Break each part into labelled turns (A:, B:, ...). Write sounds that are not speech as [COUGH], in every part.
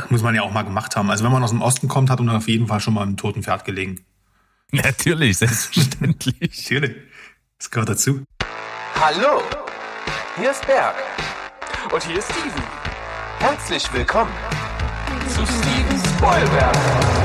A: das muss man ja auch mal gemacht haben. Also wenn man aus dem Osten kommt, hat man auf jeden Fall schon mal im toten Pferd gelegen. [LAUGHS]
B: Natürlich, selbstverständlich. [LAUGHS]
A: Natürlich. Das gehört dazu.
C: Hallo, hier ist Berg. Und hier ist Steven. Herzlich willkommen zu Steven Spoilberg.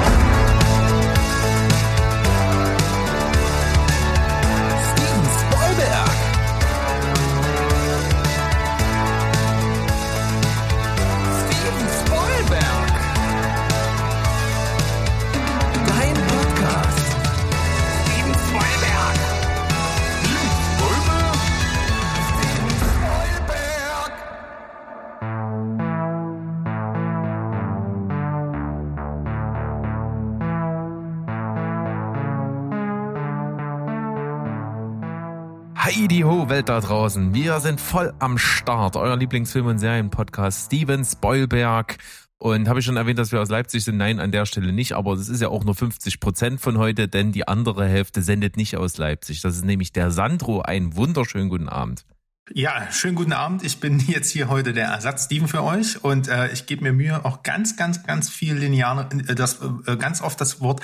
B: Ho, Welt da draußen. Wir sind voll am Start. Euer Lieblingsfilm- und Serienpodcast Steven Spoilberg. Und habe ich schon erwähnt, dass wir aus Leipzig sind? Nein, an der Stelle nicht. Aber das ist ja auch nur 50 Prozent von heute, denn die andere Hälfte sendet nicht aus Leipzig. Das ist nämlich der Sandro. Einen wunderschönen guten Abend.
A: Ja, schönen guten Abend. Ich bin [LAUGHS] jetzt hier heute der Ersatz Steven für euch und äh, ich gebe mir Mühe, auch ganz, ganz, ganz viel lineare, äh, das äh, ganz oft das Wort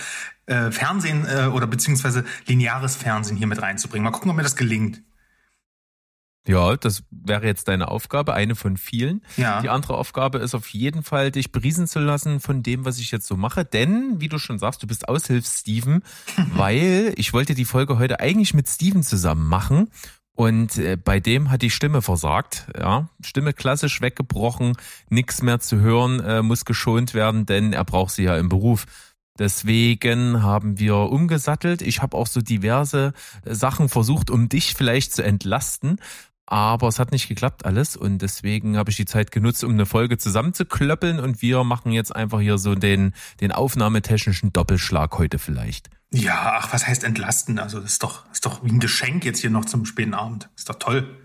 A: äh, Fernsehen äh, oder beziehungsweise lineares Fernsehen hier mit reinzubringen. Mal gucken, ob mir das gelingt.
B: Ja, das wäre jetzt deine Aufgabe, eine von vielen.
A: Ja.
B: Die andere Aufgabe ist auf jeden Fall, dich beriesen zu lassen von dem, was ich jetzt so mache. Denn, wie du schon sagst, du bist Aushilfs-Steven, [LAUGHS] weil ich wollte die Folge heute eigentlich mit Steven zusammen machen. Und äh, bei dem hat die Stimme versagt, ja, Stimme klassisch weggebrochen, nichts mehr zu hören, äh, muss geschont werden, denn er braucht sie ja im Beruf. Deswegen haben wir umgesattelt. Ich habe auch so diverse äh, Sachen versucht, um dich vielleicht zu entlasten. Aber es hat nicht geklappt alles und deswegen habe ich die Zeit genutzt, um eine Folge zusammenzuklöppeln und wir machen jetzt einfach hier so den, den aufnahmetechnischen Doppelschlag heute vielleicht.
A: Ja, ach, was heißt entlasten? Also das ist doch, ist doch wie ein Geschenk jetzt hier noch zum späten Abend. Ist doch toll.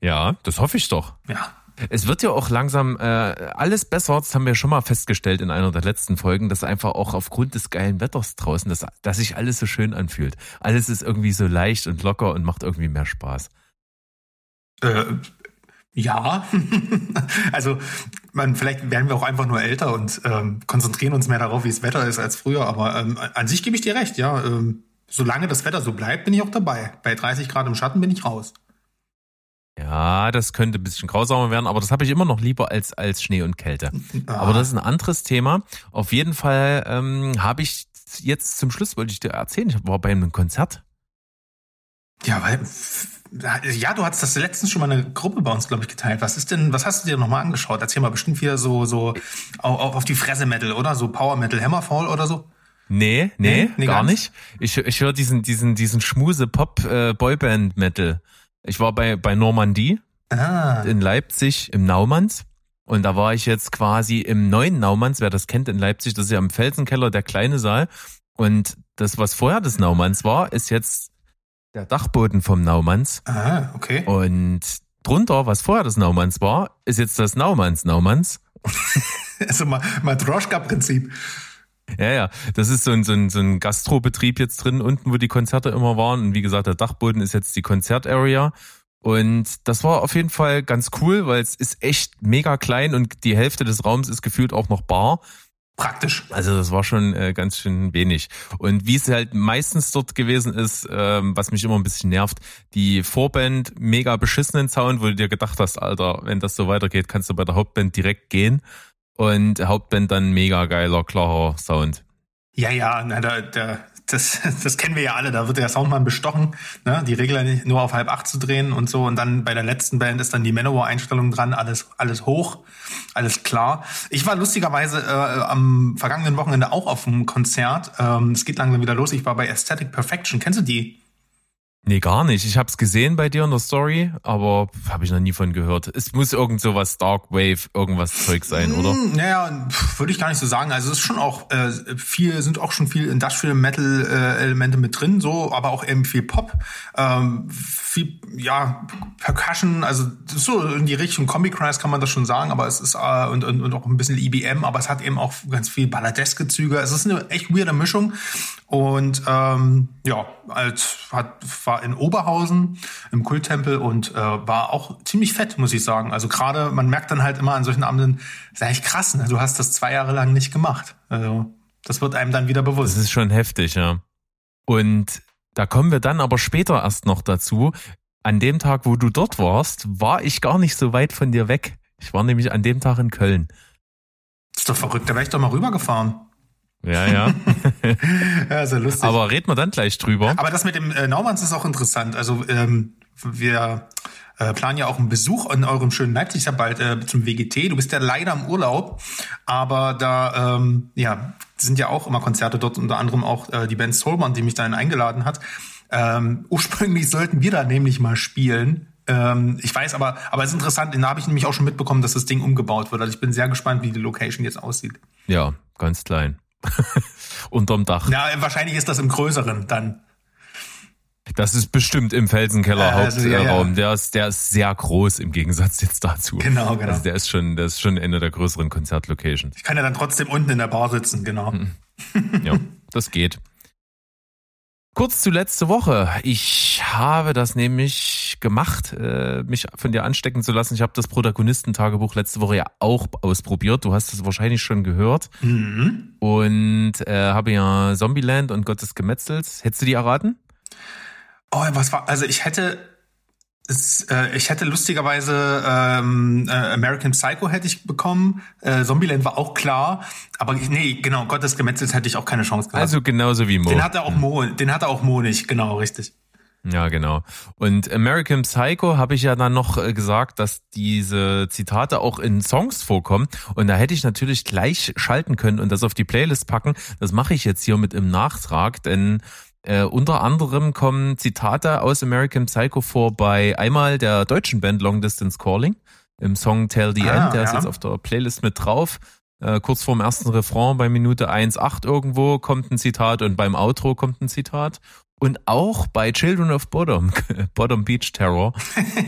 B: Ja, das hoffe ich doch.
A: Ja.
B: Es wird ja auch langsam äh, alles besser. Das haben wir schon mal festgestellt in einer der letzten Folgen, dass einfach auch aufgrund des geilen Wetters draußen, dass, dass sich alles so schön anfühlt. Alles ist irgendwie so leicht und locker und macht irgendwie mehr Spaß.
A: Äh, ja, [LAUGHS] also man, vielleicht werden wir auch einfach nur älter und ähm, konzentrieren uns mehr darauf, wie das Wetter ist als früher. Aber ähm, an sich gebe ich dir recht, ja. Ähm, solange das Wetter so bleibt, bin ich auch dabei. Bei 30 Grad im Schatten bin ich raus.
B: Ja, das könnte ein bisschen grausamer werden, aber das habe ich immer noch lieber als, als Schnee und Kälte. [LAUGHS]
A: Ah.
B: Aber das ist ein anderes Thema. Auf jeden Fall ähm, habe ich jetzt zum Schluss, wollte ich dir erzählen, ich war bei einem Konzert.
A: Ja, weil ja, du hast das letztens schon mal eine Gruppe bei uns, glaube ich, geteilt. Was ist denn, was hast du dir nochmal angeschaut? Erzähl mal bestimmt wieder so, so auf, auf die Fresse Metal, oder? So Power Metal, Hammerfall oder so?
B: Nee, nee,
A: Nee, nee,
B: gar nicht. Ich, ich höre diesen, diesen, diesen Schmuse Pop äh, Boyband Metal. Ich war bei, bei Normandie
A: Ah.
B: in Leipzig im Naumanns. Und da war ich jetzt quasi im neuen Naumanns, wer das kennt in Leipzig, das ist ja im Felsenkeller der kleine Saal. Und das, was vorher des Naumanns war, ist jetzt der Dachboden vom Naumanns.
A: Ah, okay.
B: Und drunter, was vorher des Naumanns war, ist jetzt das Naumanns Naumanns. [LAUGHS]
A: Also Matroschka-Prinzip.
B: Ja, ja, das ist so ein, so ein, so ein Gastrobetrieb jetzt drin, unten, wo die Konzerte immer waren. Und wie gesagt, der Dachboden ist jetzt die Konzertarea. Und das war auf jeden Fall ganz cool, weil es ist echt mega klein und die Hälfte des Raums ist gefühlt auch noch bar.
A: Praktisch.
B: Also das war schon äh, ganz schön wenig. Und wie es halt meistens dort gewesen ist, ähm, was mich immer ein bisschen nervt, die Vorband mega beschissenen Sound, wo du dir gedacht hast, Alter, wenn das so weitergeht, kannst du bei der Hauptband direkt gehen. Und Hauptband dann mega geiler, klarer Sound.
A: Ja, ja, na, da, da, das, das kennen wir ja alle. Da wird der Soundmann bestochen, ne? die Regler nur auf halb acht zu drehen und so. Und dann bei der letzten Band ist dann die Manowar-Einstellung dran, alles, alles hoch, alles klar. Ich war lustigerweise äh, am vergangenen Wochenende auch auf einem Konzert. Ähm, es geht langsam wieder los. Ich war bei Aesthetic Perfection. Kennst du die?
B: Nee, gar nicht. Ich hab's gesehen bei dir in der Story, aber habe ich noch nie von gehört. Es muss irgend so was Dark Wave, irgendwas Zeug sein, oder?
A: Hm, Naja, würde ich gar nicht so sagen. Also es ist schon auch äh, viel, sind auch schon viel Industrial Metal äh, Elemente mit drin, so, aber auch eben viel Pop, ähm, viel ja Percussion, also so in die Richtung Comic Cries kann man das schon sagen, aber es ist äh, und, und, und auch ein bisschen IBM, aber es hat eben auch ganz viel balladeske Züge. Es ist eine echt weirde Mischung und ähm, ja, als hat war war in Oberhausen im Kulttempel und äh, war auch ziemlich fett, muss ich sagen. Also gerade, man merkt dann halt immer an solchen Abenden, das ist eigentlich krass, ne? du hast das zwei Jahre lang nicht gemacht. Also das wird einem dann wieder bewusst.
B: Das ist schon heftig, ja. Und da kommen wir dann aber später erst noch dazu. An dem Tag, wo du dort warst, war ich gar nicht so weit von dir weg. Ich war nämlich an dem Tag in Köln.
A: Das ist doch verrückt, da wäre ich doch mal rübergefahren.
B: Ja, ja. [LAUGHS]
A: ja, sehr lustig.
B: Aber reden wir dann gleich drüber.
A: Aber das mit dem äh, Naumanns ist auch interessant. Also ähm, wir äh, planen ja auch einen Besuch in eurem schönen Leipzig ja bald äh, zum WGT. Du bist ja leider im Urlaub, aber da ähm, ja sind ja auch immer Konzerte dort, unter anderem auch äh, die Band Soulman, die mich dahin eingeladen hat. Ähm, [LAUGHS] ursprünglich sollten wir da nämlich mal spielen. Ähm, ich weiß aber, aber es ist interessant, da habe ich nämlich auch schon mitbekommen, dass das Ding umgebaut wird. Also ich bin sehr gespannt, wie die Location jetzt aussieht.
B: Ja, ganz klein. [LAUGHS] Unterm Dach.
A: Ja, wahrscheinlich ist das im größeren dann.
B: Das ist bestimmt im Felsenkeller
A: Also, ja, ja.
B: Hauptraum. Der ist, der ist sehr groß im Gegensatz jetzt dazu.
A: Genau, genau.
B: Also der ist schon, der ist schon eine der größeren Konzertlocations.
A: Ich kann ja dann trotzdem unten in der Bar sitzen, genau. [LAUGHS]
B: Ja, das geht. Kurz zu letzte Woche. Ich habe das nämlich gemacht, äh, mich von dir anstecken zu lassen. Ich habe das Protagonistentagebuch letzte Woche ja auch ausprobiert. Du hast es wahrscheinlich schon gehört.
A: Mhm.
B: Und äh, habe ja Zombieland und Gott des Gemetzels. Hättest du die erraten?
A: Oh, was war, also ich hätte, es, äh, ich hätte lustigerweise ähm, äh, American Psycho hätte ich bekommen, äh, Zombieland war auch klar, aber nee, genau, Gott des Gemetzels hätte ich auch keine Chance gehabt.
B: Also genauso wie Mo.
A: den hatte auch Mo, den hatte auch Mo nicht, genau, richtig.
B: Ja, genau. Und American Psycho habe ich ja dann noch äh, gesagt, dass diese Zitate auch in Songs vorkommen. Und da hätte ich natürlich gleich schalten können und das auf die Playlist packen. Das mache ich jetzt hier mit im Nachtrag, denn äh, unter anderem kommen Zitate aus American Psycho vor bei einmal der deutschen Band Long Distance Calling im Song Tell the
A: Ah,
B: End. Der ist
A: ja.
B: jetzt auf der Playlist mit drauf. Äh, kurz vorm ersten Refrain bei Minute 1,8 irgendwo kommt ein Zitat und beim Outro kommt ein Zitat. Und auch bei Children of Bottom, [LAUGHS] Bottom Beach Terror,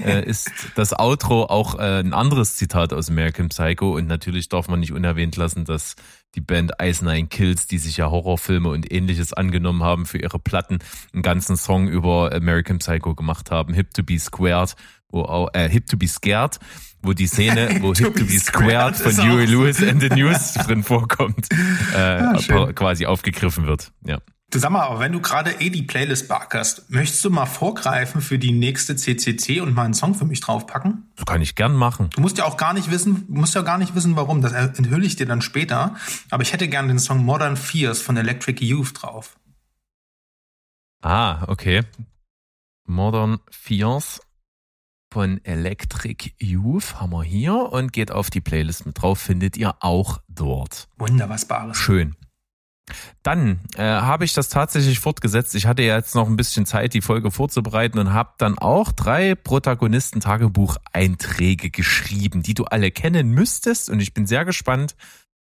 B: äh, [LAUGHS] ist das Outro auch äh, ein anderes Zitat aus American Psycho. Und natürlich darf man nicht unerwähnt lassen, dass die Band Ice Nine Kills, die sich ja Horrorfilme und ähnliches angenommen haben für ihre Platten, einen ganzen Song über American Psycho gemacht haben, Hip to be Squared, wo auch, äh, Hip to be Scared, wo die Szene, [LAUGHS] wo Hip to be Squared von Huey Lewis and the News drin vorkommt, äh,
A: schön.
B: quasi aufgegriffen wird. Ja.
A: Du sag mal, aber wenn du gerade eh die Playlist barkerst, möchtest du mal vorgreifen für die nächste CCC und mal einen Song für mich draufpacken?
B: Das kann ich gern machen.
A: Du musst ja auch gar nicht wissen, musst ja gar nicht wissen, warum. Das enthülle ich dir dann später. Aber ich hätte gern den Song Modern Fears von Electric Youth drauf.
B: Ah, okay. Modern Fears von Electric Youth haben wir hier und geht auf die Playlist mit drauf, findet ihr auch dort.
A: Wunderbares.
B: Schön. Dann äh, habe ich das tatsächlich fortgesetzt. Ich hatte ja jetzt noch ein bisschen Zeit, die Folge vorzubereiten und habe dann auch drei Protagonisten-Tagebucheinträge geschrieben, die du alle kennen müsstest. Und ich bin sehr gespannt,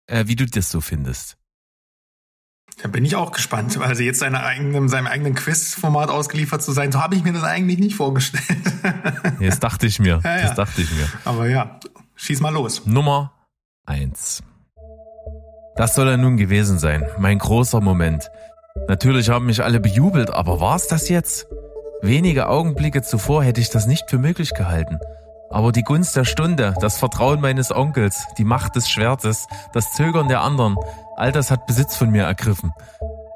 B: äh, wie du das so findest.
A: Da bin ich auch gespannt. Also jetzt seine eigenen, seinem eigenen Quiz-Format ausgeliefert zu sein, so habe ich mir das eigentlich nicht vorgestellt.
B: Das dachte ich mir.
A: Ja, [LAUGHS] ja.
B: Das dachte ich mir.
A: Aber ja, schieß mal los.
B: Nummer eins. Das soll er nun gewesen sein. Mein großer Moment. Natürlich haben mich alle bejubelt, aber war's das jetzt? Wenige Augenblicke zuvor hätte ich das nicht für möglich gehalten. Aber die Gunst der Stunde, das Vertrauen meines Onkels, die Macht des Schwertes, das Zögern der anderen, all das hat Besitz von mir ergriffen.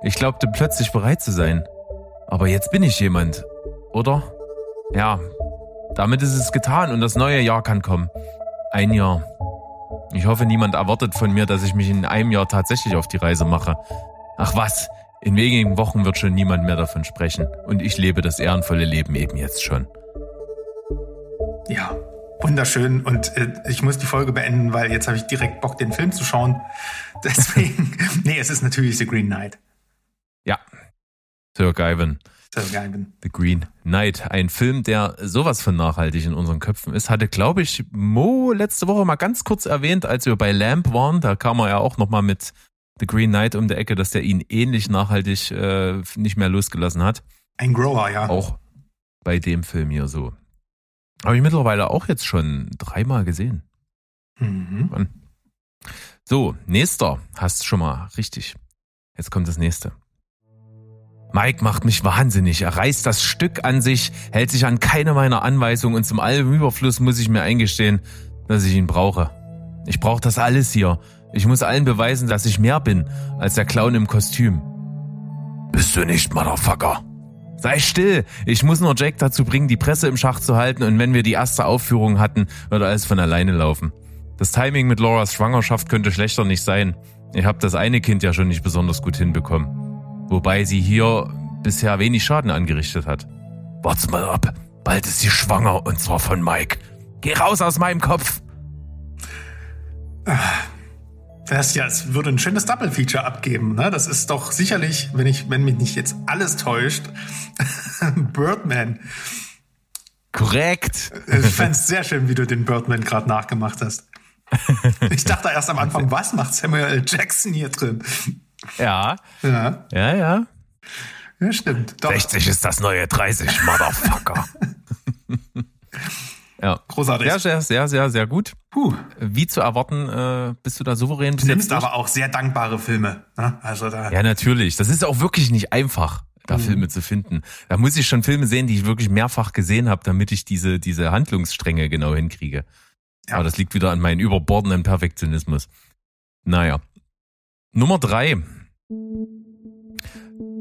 B: Ich glaubte plötzlich bereit zu sein. Aber jetzt bin ich jemand, oder? Ja, damit ist es getan und das neue Jahr kann kommen. Ein Jahr. Ich hoffe, niemand erwartet von mir, dass ich mich in einem Jahr tatsächlich auf die Reise mache. Ach was, in wenigen Wochen wird schon niemand mehr davon sprechen. Und ich lebe das ehrenvolle Leben eben jetzt schon.
A: Ja, wunderschön. Und äh, ich muss die Folge beenden, weil jetzt habe ich direkt Bock, den Film zu schauen. [LAUGHS] Deswegen, [LAUGHS] nee, es ist natürlich The Green Knight.
B: Ja, Sir Guyven. The Green Knight, ein Film, der sowas von nachhaltig in unseren Köpfen ist, hatte, glaube ich, Mo letzte Woche mal ganz kurz erwähnt, als wir bei Lamp waren. Da kam er ja auch nochmal mit The Green Knight um die Ecke, dass der ihn ähnlich nachhaltig äh, nicht mehr losgelassen hat.
A: Ein Grower, ja.
B: Auch bei dem Film hier so. Habe ich mittlerweile auch jetzt schon dreimal gesehen.
A: Mhm.
B: So, nächster. Hast schon mal richtig. Jetzt kommt das nächste. Mike macht mich wahnsinnig. Er reißt das Stück an sich, hält sich an keine meiner Anweisungen und zum allem Überfluss muss ich mir eingestehen, dass ich ihn brauche. Ich brauche das alles hier. Ich muss allen beweisen, dass ich mehr bin als der Clown im Kostüm. Bist du nicht, Motherfucker? Sei still! Ich muss nur Jack dazu bringen, die Presse im Schach zu halten und wenn wir die erste Aufführung hatten, wird alles von alleine laufen. Das Timing mit Lauras Schwangerschaft könnte schlechter nicht sein. Ich habe das eine Kind ja schon nicht besonders gut hinbekommen. Wobei sie hier bisher wenig Schaden angerichtet hat. Warte mal ab. Bald ist sie schwanger und zwar von Mike. Geh raus aus meinem Kopf!
A: Das ja, es würde ein schönes Double-Feature abgeben. Ne? Das ist doch sicherlich, wenn ich, wenn mich nicht jetzt alles täuscht, [LAUGHS] Birdman.
B: Korrekt.
A: Ich fand es sehr schön, wie du den Birdman gerade nachgemacht hast. [LAUGHS] Ich dachte erst am Anfang, was macht Samuel L. Jackson hier drin?
B: Ja.
A: Ja,
B: Ja, ja.
A: ja stimmt. Doch,
B: 60 ist das neue 30, Motherfucker. [LAUGHS] ja.
A: großartig.
B: Sehr, sehr, sehr, sehr, sehr gut.
A: Puh.
B: Wie zu erwarten, äh, bist du da souverän
A: Du nimmst aber auch sehr dankbare Filme. Ne? Also da,
B: Ja, natürlich. Das ist auch wirklich nicht einfach, da
A: Mhm.
B: Filme zu finden. Da muss ich schon Filme sehen, die ich wirklich mehrfach gesehen habe, damit ich diese, diese Handlungsstränge genau hinkriege.
A: Ja.
B: Aber das liegt wieder an meinem überbordenden Perfektionismus. Naja. Nummer drei.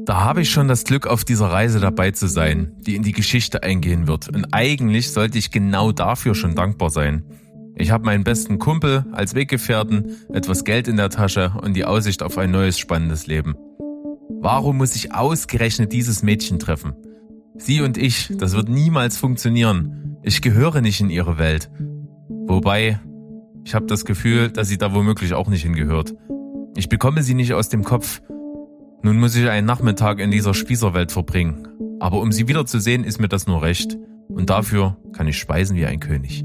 B: Da habe ich schon das Glück, auf dieser Reise dabei zu sein, die in die Geschichte eingehen wird. Und eigentlich sollte ich genau dafür schon dankbar sein. Ich habe meinen besten Kumpel als Weggefährten, etwas Geld in der Tasche und die Aussicht auf ein neues spannendes Leben. Warum muss ich ausgerechnet dieses Mädchen treffen? Sie und ich, das wird niemals funktionieren. Ich gehöre nicht in ihre Welt. Wobei, ich habe das Gefühl, dass sie da womöglich auch nicht hingehört. Ich bekomme sie nicht aus dem Kopf. Nun muss ich einen Nachmittag in dieser Spießerwelt verbringen. Aber um sie wiederzusehen, ist mir das nur recht. Und dafür kann ich speisen wie ein König.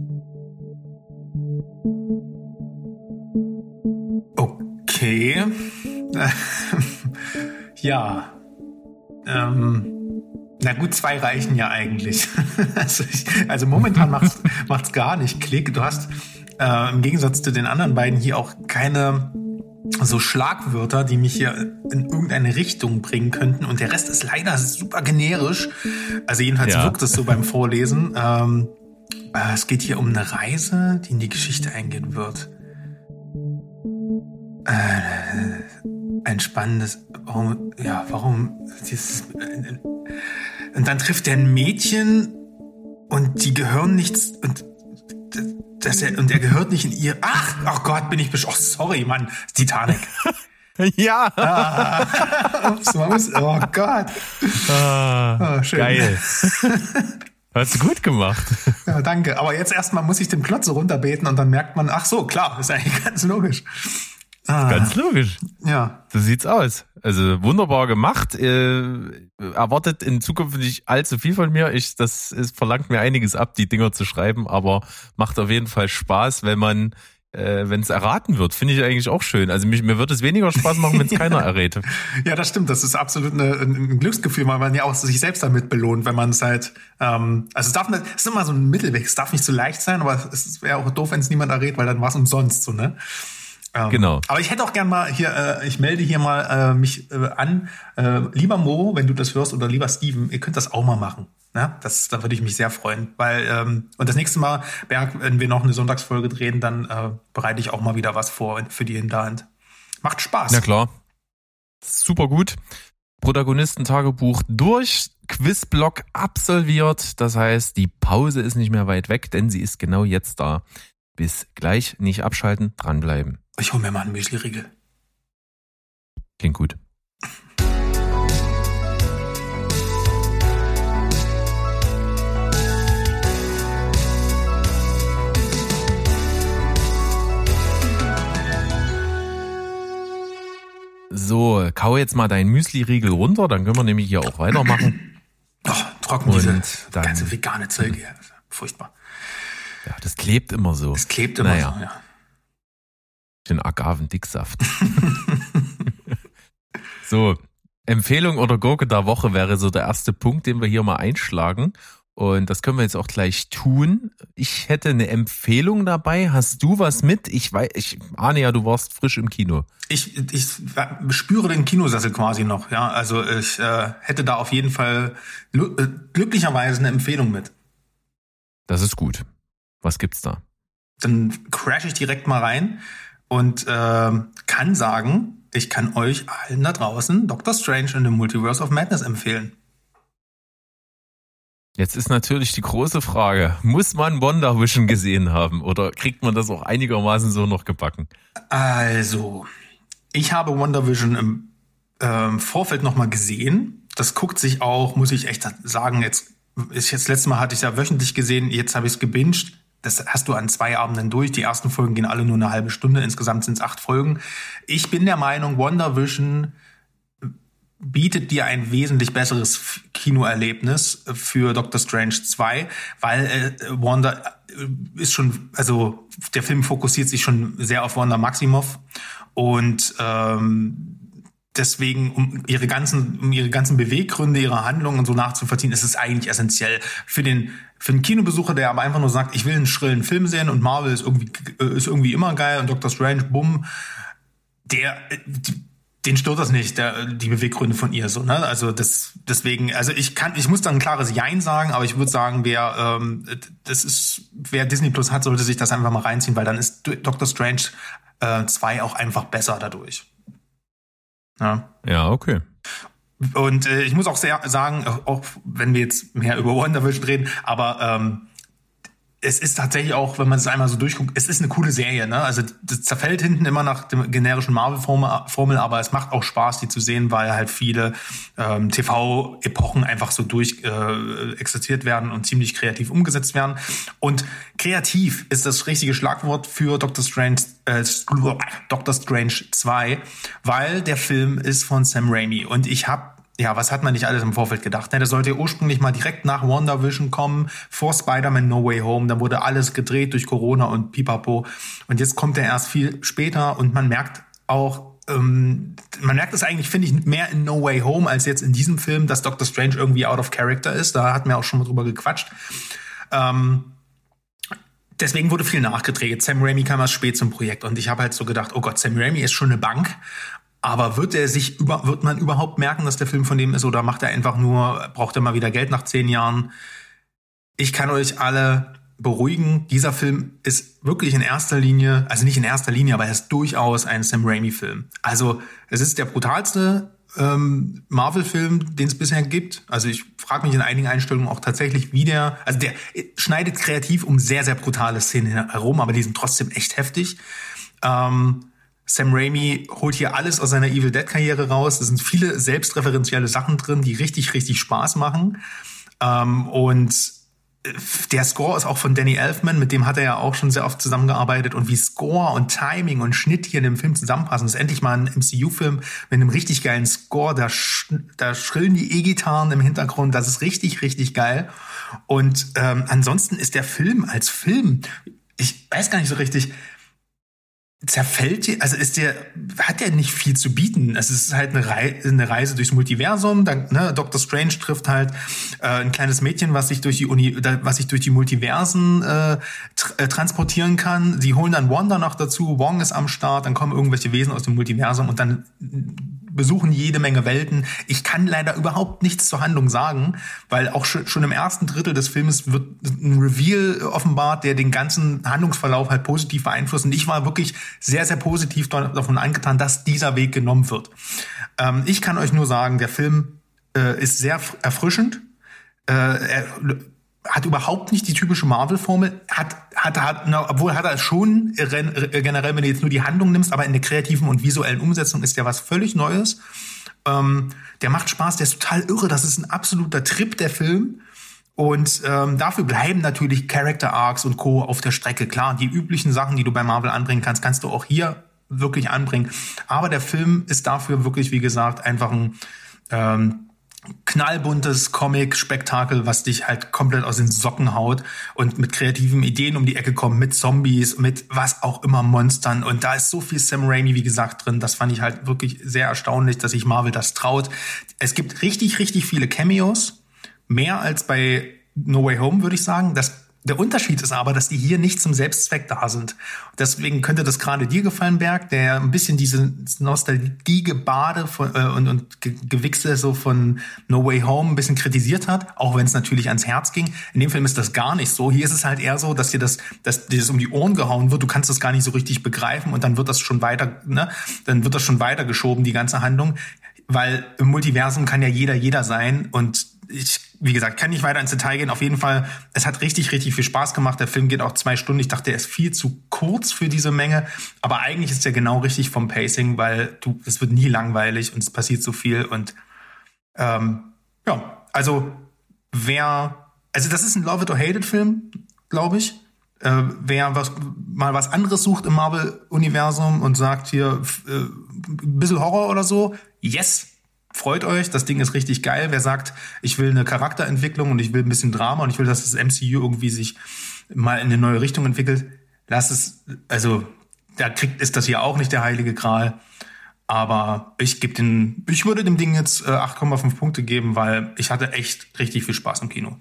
A: Okay. [LAUGHS] ja. Ähm, na gut, zwei reichen ja eigentlich. [LAUGHS] also, ich, also momentan macht's, [LAUGHS] macht's gar nicht Klick. Du hast äh, im Gegensatz zu den anderen beiden hier auch keine so Schlagwörter, die mich hier in irgendeine Richtung bringen könnten. Und der Rest ist leider super generisch. Also jedenfalls
B: Ja.
A: wirkt es so beim Vorlesen. Ähm, äh, es geht hier um eine Reise, die in die Geschichte eingehen wird. ein spannendes, warum, ja, warum dieses, und dann trifft er ein Mädchen und die gehören nichts und dass er, und er gehört nicht in ihr. Ach, oh Gott, bin ich besch. Oh, sorry, Mann. Titanic. [LAUGHS]
B: Ja!
A: Ups, man muss, oh Gott.
B: Ah,
A: Oh, schön.
B: geil. [LAUGHS] Hast du gut gemacht.
A: Ja, danke. Aber jetzt erstmal muss ich den Plot so runterbeten und dann merkt man, ach so, klar, ist eigentlich [LAUGHS] ganz logisch. Ah,
B: Ganz logisch.
A: ja.
B: So sieht's aus. Also wunderbar gemacht. Äh, erwartet in Zukunft nicht allzu viel von mir. Ich, das ist, verlangt mir einiges ab, die Dinger zu schreiben, aber macht auf jeden Fall Spaß, wenn man, äh, wenn es erraten wird. Finde ich eigentlich auch schön. Also mich, mir wird es weniger Spaß machen, wenn es keiner errät. [LAUGHS]
A: Ja, das stimmt. Das ist absolut eine, ein Glücksgefühl, weil man ja auch sich selbst damit belohnt, wenn man es halt. Ähm, also es darf nicht, es ist immer so ein Mittelweg. Es darf nicht zu leicht sein, aber es wäre auch doof, wenn es niemand errät, weil dann war es umsonst so, ne? Ähm,
B: Genau.
A: Aber ich hätte auch gern mal hier, äh, ich melde hier mal äh, mich äh, an, äh, lieber Mo, wenn du das hörst, oder lieber Steven, ihr könnt das auch mal machen. Ne? Das, da würde ich mich sehr freuen. Weil, ähm, und das nächste Mal, Berg, wenn wir noch eine Sonntagsfolge drehen, dann äh, bereite ich auch mal wieder was vor für die Hinterhand. Macht Spaß.
B: Na klar. Super gut. Protagonistentagebuch durch, Quizblock absolviert. Das heißt, die Pause ist nicht mehr weit weg, denn sie ist genau jetzt da. Bis gleich, nicht abschalten, dranbleiben.
A: Ich hole mir mal einen Müsli-Riegel.
B: Klingt gut. So, kau jetzt mal deinen Müsli-Riegel runter, dann können wir nämlich hier auch weitermachen.
A: Oh, trocken diese ganze vegane Zeug hier. Furchtbar.
B: Ja, das klebt immer so.
A: Es klebt immer
B: Naja.
A: so, ja.
B: Den Agavendicksaft. [LAUGHS] so, Empfehlung oder Gurke der Woche wäre so der erste Punkt, den wir hier mal einschlagen. Und das können wir jetzt auch gleich tun. Ich hätte eine Empfehlung dabei. Hast du was mit? Ich weiß, ich ahne ja, du warst frisch im Kino.
A: Ich, ich spüre den Kinosessel quasi noch, ja. Also ich äh, hätte da auf jeden Fall äh, glücklicherweise eine Empfehlung mit.
B: Das ist gut. Was gibt's da?
A: Dann crash ich direkt mal rein und äh, kann sagen, ich kann euch allen da draußen Doctor Strange in the Multiverse of Madness empfehlen.
B: Jetzt ist natürlich die große Frage, muss man Wonder Vision gesehen haben oder kriegt man das auch einigermaßen so noch gebacken?
A: Also, ich habe Wonder Vision im äh, Vorfeld nochmal gesehen. Das guckt sich auch, muss ich echt sagen, jetzt ist jetzt letztes Mal hatte ich es ja wöchentlich gesehen, jetzt habe ich es gebinged. Das hast du an zwei Abenden durch. Die ersten Folgen gehen alle nur eine halbe Stunde. Insgesamt sind es acht Folgen. Ich bin der Meinung, Wonder Vision bietet dir ein wesentlich besseres Kinoerlebnis für Doctor Strange 2, weil äh, Wanda äh, ist schon, also der Film fokussiert sich schon sehr auf Wanda Maximoff und ähm, deswegen, um ihre ganzen, um ihre ganzen Beweggründe, ihre Handlungen und so nachzuvollziehen, ist es eigentlich essentiell für den für einen Kinobesucher, der aber einfach nur sagt, ich will einen schrillen Film sehen und Marvel ist irgendwie ist irgendwie immer geil und Doctor Strange, bumm, der den stört das nicht, der, die Beweggründe von ihr so. Ne? Also das, deswegen, also ich kann, ich muss dann ein klares Jein sagen, aber ich würde sagen, wer ähm, das ist, wer Disney Plus hat, sollte sich das einfach mal reinziehen, weil dann ist Doctor Strange 2 äh, auch einfach besser dadurch.
B: Ja, ja okay.
A: Und äh, ich muss auch sehr sagen, auch wenn wir jetzt mehr über WandaVision reden, aber ähm, es ist tatsächlich auch, wenn man es einmal so durchguckt, es ist eine coole Serie. Ne? Also das zerfällt hinten immer nach dem generischen Marvel-Formel, aber es macht auch Spaß, die zu sehen, weil halt viele ähm, TV-Epochen einfach so durch äh, existiert werden und ziemlich kreativ umgesetzt werden. Und kreativ ist das richtige Schlagwort für Doctor Strange, äh, Doctor Strange 2, weil der Film ist von Sam Raimi. Und ich habe ja, was hat man nicht alles im Vorfeld gedacht? Ne? Der sollte ursprünglich mal direkt nach WandaVision kommen, vor Spider-Man No Way Home. Dann wurde alles gedreht durch Corona und Pipapo. Und jetzt kommt er erst viel später und man merkt auch, ähm, man merkt es eigentlich, finde ich, mehr in No Way Home als jetzt in diesem Film, dass Doctor Strange irgendwie out of character ist. Da hatten wir auch schon mal drüber gequatscht. Ähm, deswegen wurde viel nachgedreht. Sam Raimi kam erst spät zum Projekt und ich habe halt so gedacht, oh Gott, Sam Raimi ist schon eine Bank aber wird er sich über, wird man überhaupt merken, dass der Film von dem ist oder macht er einfach nur, braucht er mal wieder Geld nach zehn Jahren? Ich kann euch alle beruhigen. Dieser Film ist wirklich in erster Linie, also nicht in erster Linie, aber er ist durchaus ein Sam Raimi-Film. Also es ist der brutalste ähm, Marvel-Film, den es bisher gibt. Also ich frage mich in einigen Einstellungen auch tatsächlich, wie der, also der schneidet kreativ um sehr, sehr brutale Szenen herum, aber die sind trotzdem echt heftig. Ähm, Sam Raimi holt hier alles aus seiner Evil Dead Karriere raus. Es sind viele selbstreferenzielle Sachen drin, die richtig, richtig Spaß machen. Ähm, und äh, der Score ist auch von Danny Elfman, mit dem hat er ja auch schon sehr oft zusammengearbeitet. Und wie Score und Timing und Schnitt hier in dem Film zusammenpassen, das ist endlich mal ein MCU-Film mit einem richtig geilen Score. Da, sch da schrillen die E-Gitarren im Hintergrund. Das ist richtig, richtig geil. Und ähm, ansonsten ist der Film als Film, ich weiß gar nicht so richtig, zerfällt die, also ist der, hat der nicht viel zu bieten. Es ist halt eine, Rei eine Reise durchs Multiversum. Dann, ne, Dr. Strange trifft halt äh, ein kleines Mädchen, was sich durch die Uni, was sich durch die Multiversen äh, tr äh, transportieren kann. Sie holen dann Wanda noch dazu, Wong ist am Start, dann kommen irgendwelche Wesen aus dem Multiversum und dann besuchen jede Menge Welten. Ich kann leider überhaupt nichts zur Handlung sagen, weil auch schon im ersten Drittel des Films wird ein Reveal offenbart, der den ganzen Handlungsverlauf halt positiv beeinflusst. Und ich war wirklich sehr, sehr positiv davon angetan, dass dieser Weg genommen wird. Ähm, ich kann euch nur sagen, der Film äh, ist sehr erfrischend. Äh, er hat überhaupt nicht die typische Marvel-Formel, hat, hat, hat, na, obwohl hat er schon generell, wenn du jetzt nur die Handlung nimmst, aber in der kreativen und visuellen Umsetzung ist ja was völlig Neues. Ähm, der macht Spaß, der ist total irre, das ist ein absoluter Trip, der Film. Und ähm, dafür bleiben natürlich Character Arcs und Co. auf der Strecke. Klar, die üblichen Sachen, die du bei Marvel anbringen kannst, kannst du auch hier wirklich anbringen. Aber der Film ist dafür wirklich, wie gesagt, einfach ein ähm, knallbuntes Comic-Spektakel, was dich halt komplett aus den Socken haut und mit kreativen Ideen um die Ecke kommt, mit Zombies, mit was auch immer Monstern. Und da ist so viel Sam Raimi, wie gesagt, drin. Das fand ich halt wirklich sehr erstaunlich, dass sich Marvel das traut. Es gibt richtig, richtig viele Cameos. Mehr als bei No Way Home, würde ich sagen. Das der Unterschied ist aber, dass die hier nicht zum Selbstzweck da sind. Deswegen könnte das gerade dir gefallen, Berg, der ein bisschen diese Nostalgie-Gebade von, äh, und, und Gewichse so von No Way Home ein bisschen kritisiert hat, auch wenn es natürlich ans Herz ging. In dem Film ist das gar nicht so. Hier ist es halt eher so, dass dir das, dass dir das um die Ohren gehauen wird. Du kannst das gar nicht so richtig begreifen und dann wird das schon weiter, ne, dann wird das schon weitergeschoben, die ganze Handlung. Weil im Multiversum kann ja jeder jeder sein und ich, wie gesagt, kann nicht weiter ins Detail gehen. Auf jeden Fall, es hat richtig, richtig viel Spaß gemacht. Der Film geht auch zwei Stunden. Ich dachte, er ist viel zu kurz für diese Menge. Aber eigentlich ist er genau richtig vom Pacing, weil du, es wird nie langweilig und es passiert so viel. Und ähm, ja, also wer, also das ist ein Love It or Hate It Film, glaube ich. Äh, wer was, mal was anderes sucht im Marvel-Universum und sagt hier äh, ein bisschen Horror oder so, yes, freut euch, das Ding ist richtig geil. Wer sagt, ich will eine Charakterentwicklung und ich will ein bisschen Drama und ich will, dass das MCU irgendwie sich mal in eine neue Richtung entwickelt, lass es, also da kriegt ist das hier auch nicht der heilige Gral. Aber ich gebe den, ich würde dem Ding jetzt äh, 8,5 Punkte geben, weil ich hatte echt richtig viel Spaß im Kino.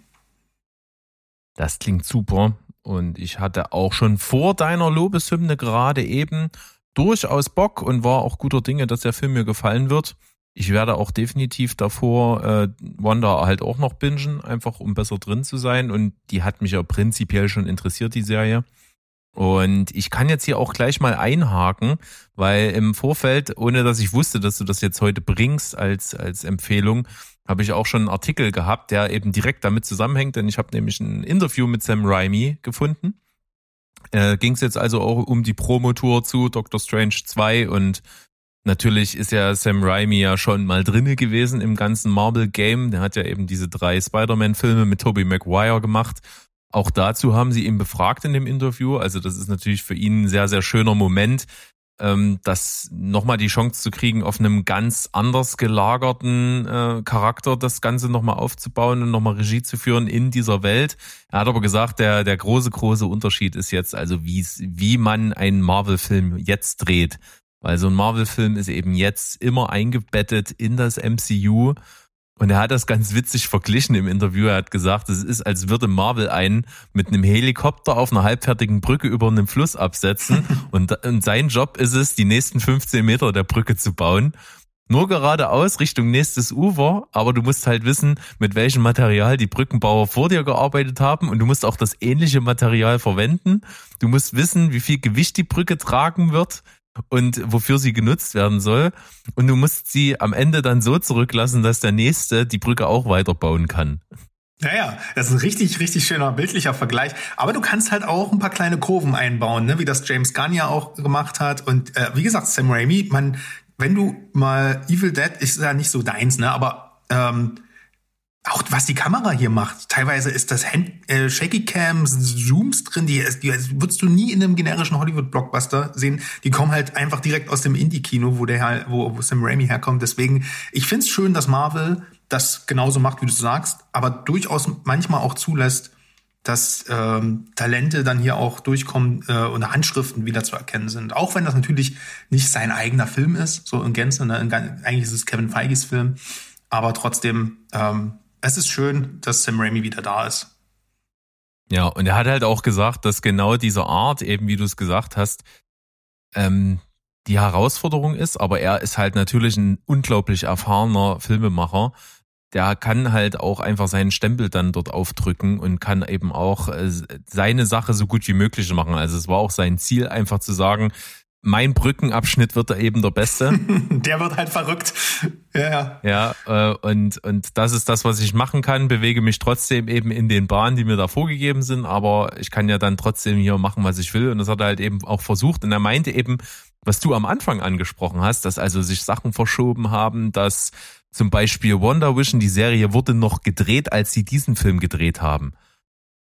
B: Das klingt super. Und ich hatte auch schon vor deiner Lobeshymne gerade eben durchaus Bock und war auch guter Dinge, dass der Film mir gefallen wird. Ich werde auch definitiv davor äh, Wanda halt auch noch bingen, einfach um besser drin zu sein. Und die hat mich ja prinzipiell schon interessiert, die Serie. Und ich kann jetzt hier auch gleich mal einhaken, weil im Vorfeld, ohne dass ich wusste, dass du das jetzt heute bringst als, als Empfehlung, habe ich auch schon einen Artikel gehabt, der eben direkt damit zusammenhängt, denn ich habe nämlich ein Interview mit Sam Raimi gefunden. Äh, Ging es jetzt also auch um die Promotour zu Doctor Strange 2 und Natürlich ist ja Sam Raimi ja schon mal drinne gewesen im ganzen Marvel-Game. Der hat ja eben diese drei Spider-Man-Filme mit Tobey Maguire gemacht. Auch dazu haben sie ihn befragt in dem Interview. Also das ist natürlich für ihn ein sehr, sehr schöner Moment, ähm, das nochmal die Chance zu kriegen, auf einem ganz anders gelagerten äh, Charakter das Ganze nochmal aufzubauen und nochmal Regie zu führen in dieser Welt. Er hat aber gesagt, der, der große, große Unterschied ist jetzt also, wie wie man einen Marvel-Film jetzt dreht. Weil so ein Marvel-Film ist eben jetzt immer eingebettet in das MCU. Und er hat das ganz witzig verglichen im Interview. Er hat gesagt, es ist, als würde Marvel einen mit einem Helikopter auf einer halbfertigen Brücke über einem Fluss absetzen. [LAUGHS] und, und sein Job ist es, die nächsten 15 Meter der Brücke zu bauen. Nur geradeaus Richtung nächstes Ufer, aber du musst halt wissen, mit welchem Material die Brückenbauer vor dir gearbeitet haben und du musst auch das ähnliche Material verwenden. Du musst wissen, wie viel Gewicht die Brücke tragen wird und wofür sie genutzt werden soll. Und du musst sie am Ende dann so zurücklassen, dass der Nächste die Brücke auch weiterbauen kann.
A: Ja, ja, das ist ein richtig, richtig schöner bildlicher Vergleich. Aber du kannst halt auch ein paar kleine Kurven einbauen, ne? wie das James Gunn ja auch gemacht hat. Und äh, wie gesagt, Sam Raimi, man, wenn du mal Evil Dead ist ja nicht so deins, ne? Aber ähm, auch was die Kamera hier macht. Teilweise ist das Hand, äh, Shaky Cam, Zooms drin, die, die würdest du nie in einem generischen Hollywood-Blockbuster sehen. Die kommen halt einfach direkt aus dem Indie-Kino, wo der wo, wo Sam Raimi herkommt. Deswegen, ich find's schön, dass Marvel das genauso macht, wie du sagst, aber durchaus manchmal auch zulässt, dass ähm, Talente dann hier auch durchkommen äh, und Handschriften wieder zu erkennen sind. Auch wenn das natürlich nicht sein eigener Film ist, so in Gänze. Ne? Eigentlich ist es Kevin Feiges Film, aber trotzdem ähm, es ist schön, dass Sam Raimi wieder da ist.
B: Ja, und er hat halt auch gesagt, dass genau diese Art, eben wie du es gesagt hast, ähm, die Herausforderung ist, aber er ist halt natürlich ein unglaublich erfahrener Filmemacher. Der kann halt auch einfach seinen Stempel dann dort aufdrücken und kann eben auch äh, seine Sache so gut wie möglich machen. Also es war auch sein Ziel, einfach zu sagen, mein Brückenabschnitt wird da eben der beste. [LAUGHS]
A: der wird halt verrückt. Ja,
B: ja. Ja, äh, und, und das ist das, was ich machen kann, bewege mich trotzdem eben in den Bahnen, die mir da vorgegeben sind, aber ich kann ja dann trotzdem hier machen, was ich will. Und das hat er halt eben auch versucht. Und er meinte eben, was du am Anfang angesprochen hast, dass also sich Sachen verschoben haben, dass zum Beispiel Wonder Vision, die Serie wurde noch gedreht, als sie diesen Film gedreht haben.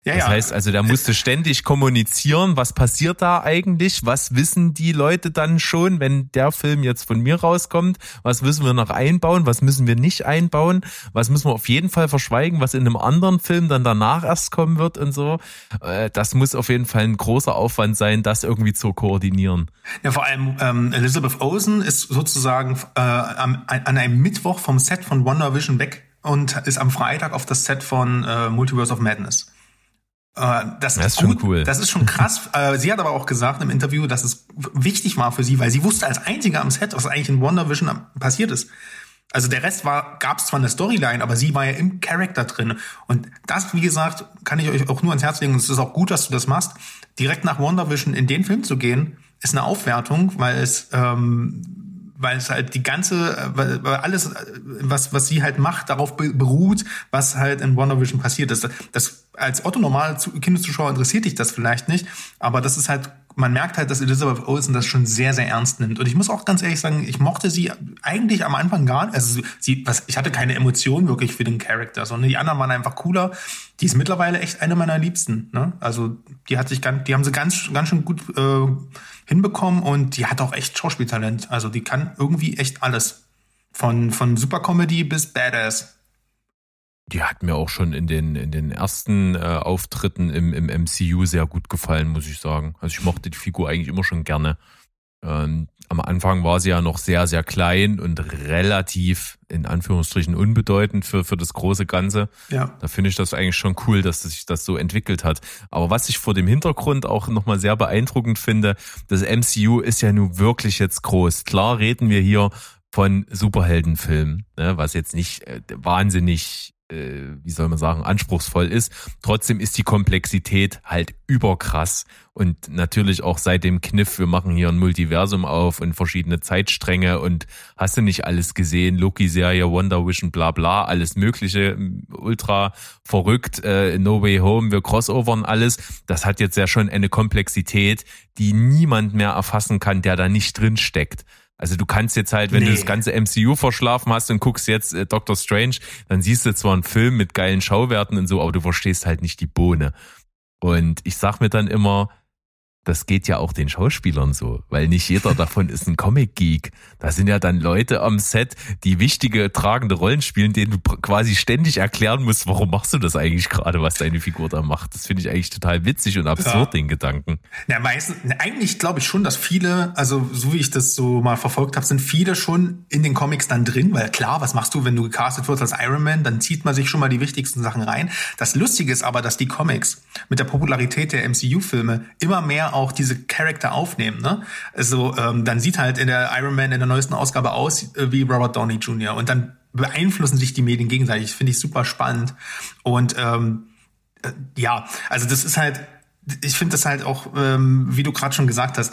B: Ja, das ja. heißt also, der musste ständig kommunizieren, was passiert da eigentlich, was wissen die Leute dann schon, wenn der Film jetzt von mir rauskommt, was müssen wir noch einbauen, was müssen wir nicht einbauen, was müssen wir auf jeden Fall verschweigen, was in einem anderen Film dann danach erst kommen wird und so. Äh, das muss auf jeden Fall ein großer Aufwand sein, das irgendwie zu koordinieren.
A: Ja, vor allem ähm, Elizabeth Olsen ist sozusagen äh, an einem Mittwoch vom Set von Wonder Vision weg und ist am Freitag auf das Set von äh, Multiverse of Madness. Äh, das,
B: das ist schon cool.
A: Das ist schon krass. [LAUGHS] Äh, sie hat aber auch gesagt im Interview, dass es wichtig war für sie, weil sie wusste als einzige am Set, was eigentlich in Wonder Vision passiert ist. Also der Rest war, gab es zwar eine Storyline, aber sie war ja im Charakter drin. Und das, wie gesagt, kann ich euch auch nur ans Herz legen. Und es ist auch gut, dass du das machst. Direkt nach Wonder Vision in den Film zu gehen, ist eine Aufwertung, weil es ähm, weil es halt die ganze, weil, weil alles, was, was sie halt macht, darauf beruht, was halt in Wonder Vision passiert ist. Das, als Otto normal Kinderzuschauer interessiert dich das vielleicht nicht, aber das ist halt, man merkt halt, dass Elizabeth Olsen das schon sehr, sehr ernst nimmt. Und ich muss auch ganz ehrlich sagen, ich mochte sie eigentlich am Anfang gar nicht. Also sie, was, ich hatte keine Emotion wirklich für den Charakter, sondern die anderen waren einfach cooler. Die ist mittlerweile echt eine meiner Liebsten. Ne? Also die hat sich ganz, die haben sie ganz, ganz schön gut äh, hinbekommen und die hat auch echt Schauspieltalent. Also die kann irgendwie echt alles. Von, von Supercomedy bis Badass.
B: Die hat mir auch schon in den, in den ersten äh, Auftritten im, im MCU sehr gut gefallen, muss ich sagen. Also ich mochte die Figur eigentlich immer schon gerne. Ähm, am Anfang war sie ja noch sehr, sehr klein und relativ, in Anführungsstrichen, unbedeutend für, für das große Ganze. Ja. Da finde ich das eigentlich schon cool, dass sich das so entwickelt hat. Aber was ich vor dem Hintergrund auch nochmal sehr beeindruckend finde, das MCU ist ja nun wirklich jetzt groß. Klar reden wir hier von Superheldenfilmen, ne, was jetzt nicht äh, wahnsinnig wie soll man sagen, anspruchsvoll ist. Trotzdem ist die Komplexität halt überkrass und natürlich auch seit dem Kniff, wir machen hier ein Multiversum auf und verschiedene Zeitstränge und hast du nicht alles gesehen, Loki-Serie, Wonder Vision, bla bla, alles mögliche, ultra verrückt, äh, No Way Home, wir crossovern alles. Das hat jetzt ja schon eine Komplexität, die niemand mehr erfassen kann, der da nicht drin steckt. Also du kannst jetzt halt, wenn nee. du das ganze MCU verschlafen hast und guckst jetzt äh, Doctor Strange, dann siehst du zwar einen Film mit geilen Schauwerten und so, aber du verstehst halt nicht die Bohne. Und ich sag mir dann immer, das geht ja auch den Schauspielern so, weil nicht jeder [LAUGHS] davon ist ein Comic-Geek. Da sind ja dann Leute am Set, die wichtige, tragende Rollen spielen, denen du quasi ständig erklären musst, warum machst du das eigentlich gerade, was deine Figur da macht. Das finde ich eigentlich total witzig und absurd, ja. den Gedanken.
A: Ja, meistens, eigentlich glaube ich schon, dass viele, also so wie ich das so mal verfolgt habe, sind viele schon in den Comics dann drin, weil klar, was machst du, wenn du gecastet wirst als Iron Man, dann zieht man sich schon mal die wichtigsten Sachen rein. Das Lustige ist aber, dass die Comics mit der Popularität der MCU-Filme immer mehr auch diese Charakter aufnehmen. Ne? Also ähm, dann sieht halt in der Iron Man in der neuesten Ausgabe aus äh, wie Robert Downey Jr. Und dann beeinflussen sich die Medien gegenseitig. Finde ich super spannend. Und ähm, äh, ja, also das ist halt, ich finde das halt auch, ähm, wie du gerade schon gesagt hast,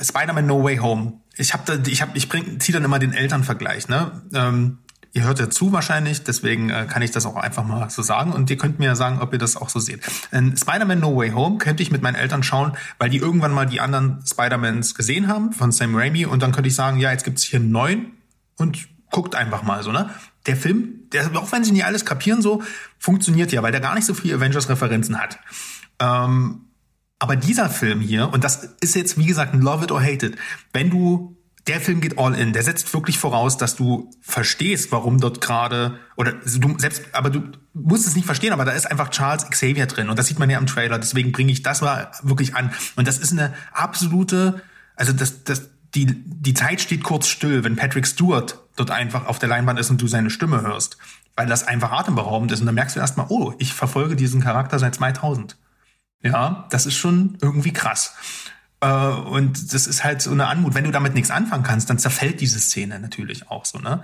A: Spider-Man No Way Home. Ich habe ich habe, ich bring, ziehe dann immer den Elternvergleich. Ne? Ähm, Ihr hört ja zu wahrscheinlich, deswegen äh, kann ich das auch einfach mal so sagen und ihr könnt mir ja sagen, ob ihr das auch so seht. In Spider-Man No Way Home könnte ich mit meinen Eltern schauen, weil die irgendwann mal die anderen Spider-Mans gesehen haben von Sam Raimi und dann könnte ich sagen, ja, jetzt gibt's hier einen neuen und guckt einfach mal so, ne? Der Film, der, auch wenn sie nicht alles kapieren, so, funktioniert ja, weil der gar nicht so viele Avengers-Referenzen hat. Ähm, aber dieser Film hier, und das ist jetzt, wie gesagt, ein Love it or hate it, wenn du der Film geht all in. Der setzt wirklich voraus, dass du verstehst, warum dort gerade oder du selbst, aber du musst es nicht verstehen, aber da ist einfach Charles Xavier drin und das sieht man ja im Trailer. Deswegen bringe ich das mal wirklich an und das ist eine absolute, also das, das die die Zeit steht kurz still, wenn Patrick Stewart dort einfach auf der Leinwand ist und du seine Stimme hörst, weil das einfach atemberaubend ist und dann merkst du erstmal, oh, ich verfolge diesen Charakter seit 2000. Ja, das ist schon irgendwie krass. Äh, und das ist halt so eine Anmut. Wenn du damit nichts anfangen kannst, dann zerfällt diese Szene natürlich auch so, ne?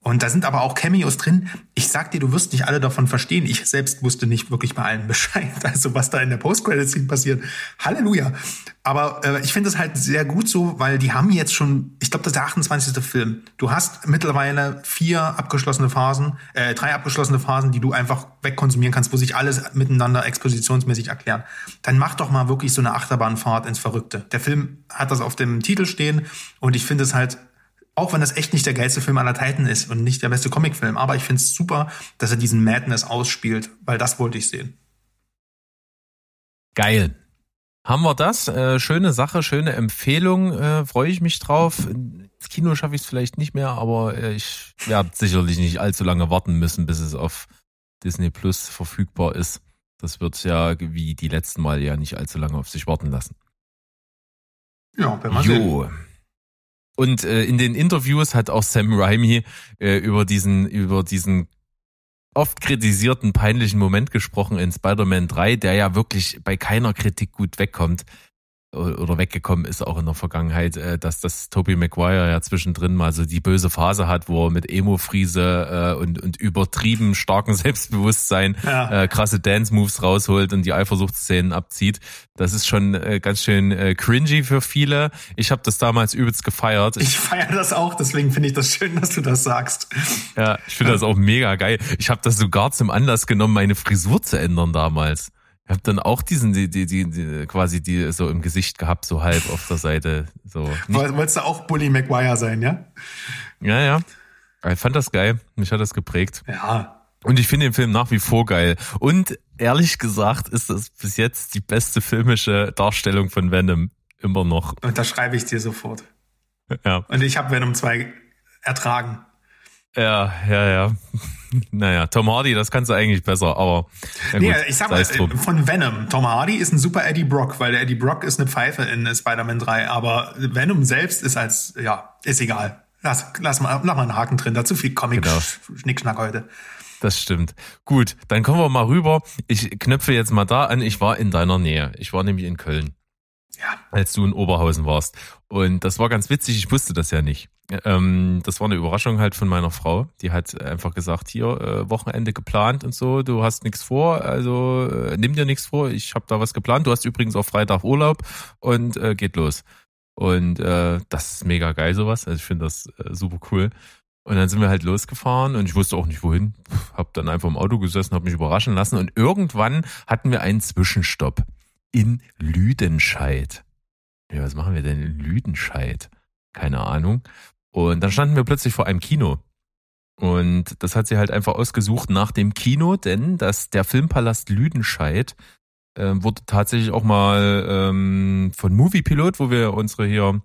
A: Und da sind aber auch Cameos drin. Ich sag dir, du wirst nicht alle davon verstehen. Ich selbst wusste nicht wirklich bei allen [LAUGHS] Bescheid. Also was da in der Post-Credit-Scene passiert. Halleluja. Aber äh, ich finde es halt sehr gut so, weil die haben jetzt schon, ich glaube, das ist der 28. Film. Du hast mittlerweile vier abgeschlossene Phasen, äh, drei abgeschlossene Phasen, die du einfach wegkonsumieren kannst, wo sich alles miteinander expositionsmäßig erklären. Dann mach doch mal wirklich so eine Achterbahnfahrt ins Verrückte. Der Film hat das auf dem Titel stehen und ich finde es halt auch wenn das echt nicht der geilste Film aller Zeiten ist und nicht der beste Comicfilm, aber ich finde es super, dass er diesen Madness ausspielt, weil das wollte ich sehen.
B: Geil. Haben wir das? Äh, schöne Sache, schöne Empfehlung. Äh, Freue ich mich drauf. Ins Kino schaffe ich es vielleicht nicht mehr, aber äh, ich werde sicherlich nicht allzu lange warten müssen, bis es auf Disney Plus verfügbar ist. Das wird ja wie die letzten Mal ja nicht allzu lange auf sich warten lassen.
A: Ja, wenn man jo. Sehen.
B: Und äh, in den Interviews hat auch Sam Raimi äh, über diesen über diesen oft kritisierten peinlichen Moment gesprochen in Spider-Man 3, der ja wirklich bei keiner Kritik gut wegkommt oder weggekommen ist auch in der Vergangenheit, äh, dass das Tobey Maguire ja zwischendrin mal so die böse Phase hat, wo er mit Emo-Friese äh, und, und übertrieben starkem [LAUGHS] Selbstbewusstsein ja. äh, krasse Dance-Moves rausholt und die Eifersuchtsszenen abzieht. Das ist schon äh, ganz schön äh, cringy für viele. Ich habe das damals übelst gefeiert.
A: Ich feiere das auch, deswegen finde ich das schön, dass du das sagst.
B: Ja, ich finde das auch mega geil. Ich habe das sogar zum Anlass genommen, meine Frisur zu ändern damals. Ich habe dann auch diesen, die, die, die, die, quasi die so im Gesicht gehabt, so halb auf der Seite. So.
A: Wolltest du auch Bully Maguire sein, ja?
B: Ja, ja. Ich fand das geil. Mich hat das geprägt.
A: Ja.
B: Und ich finde den Film nach wie vor geil. Und ehrlich gesagt ist das bis jetzt die beste filmische Darstellung von Venom. Immer noch.
A: Und da schreibe ich dir sofort.
B: Ja.
A: Und ich habe Venom 2 ertragen.
B: Ja, ja, ja. [LAUGHS] Naja, Tom Hardy, das kannst du eigentlich besser, aber.
A: Ja nee, ich sag mal, von Venom. Tom Hardy ist ein super Eddie Brock, weil der Eddie Brock ist eine Pfeife in Spider-Man 3, aber Venom selbst ist als, ja, ist egal. Lass, lass mal, mach mal einen Haken drin, da zu viel Comic-Schnickschnack genau. heute.
B: Das stimmt. Gut, dann kommen wir mal rüber. Ich knöpfe jetzt mal da an. Ich war in deiner Nähe. Ich war nämlich in Köln.
A: Ja.
B: Als du in Oberhausen warst. Und das war ganz witzig. Ich wusste das ja nicht. Ähm, das war eine Überraschung halt von meiner Frau. Die hat einfach gesagt, hier, äh, Wochenende geplant und so, du hast nichts vor, also äh, nimm dir nichts vor, ich habe da was geplant. Du hast übrigens auch Freitag Urlaub und äh, geht los. Und äh, das ist mega geil sowas. Also ich finde das äh, super cool. Und dann sind wir halt losgefahren und ich wusste auch nicht wohin. Hab dann einfach im Auto gesessen, hab mich überraschen lassen und irgendwann hatten wir einen Zwischenstopp in Lüdenscheid. Ja, was machen wir denn in Lüdenscheid? Keine Ahnung. Und dann standen wir plötzlich vor einem Kino. Und das hat sie halt einfach ausgesucht nach dem Kino, denn das, der Filmpalast Lüdenscheid äh, wurde tatsächlich auch mal ähm, von Movie Pilot, wo wir unsere hier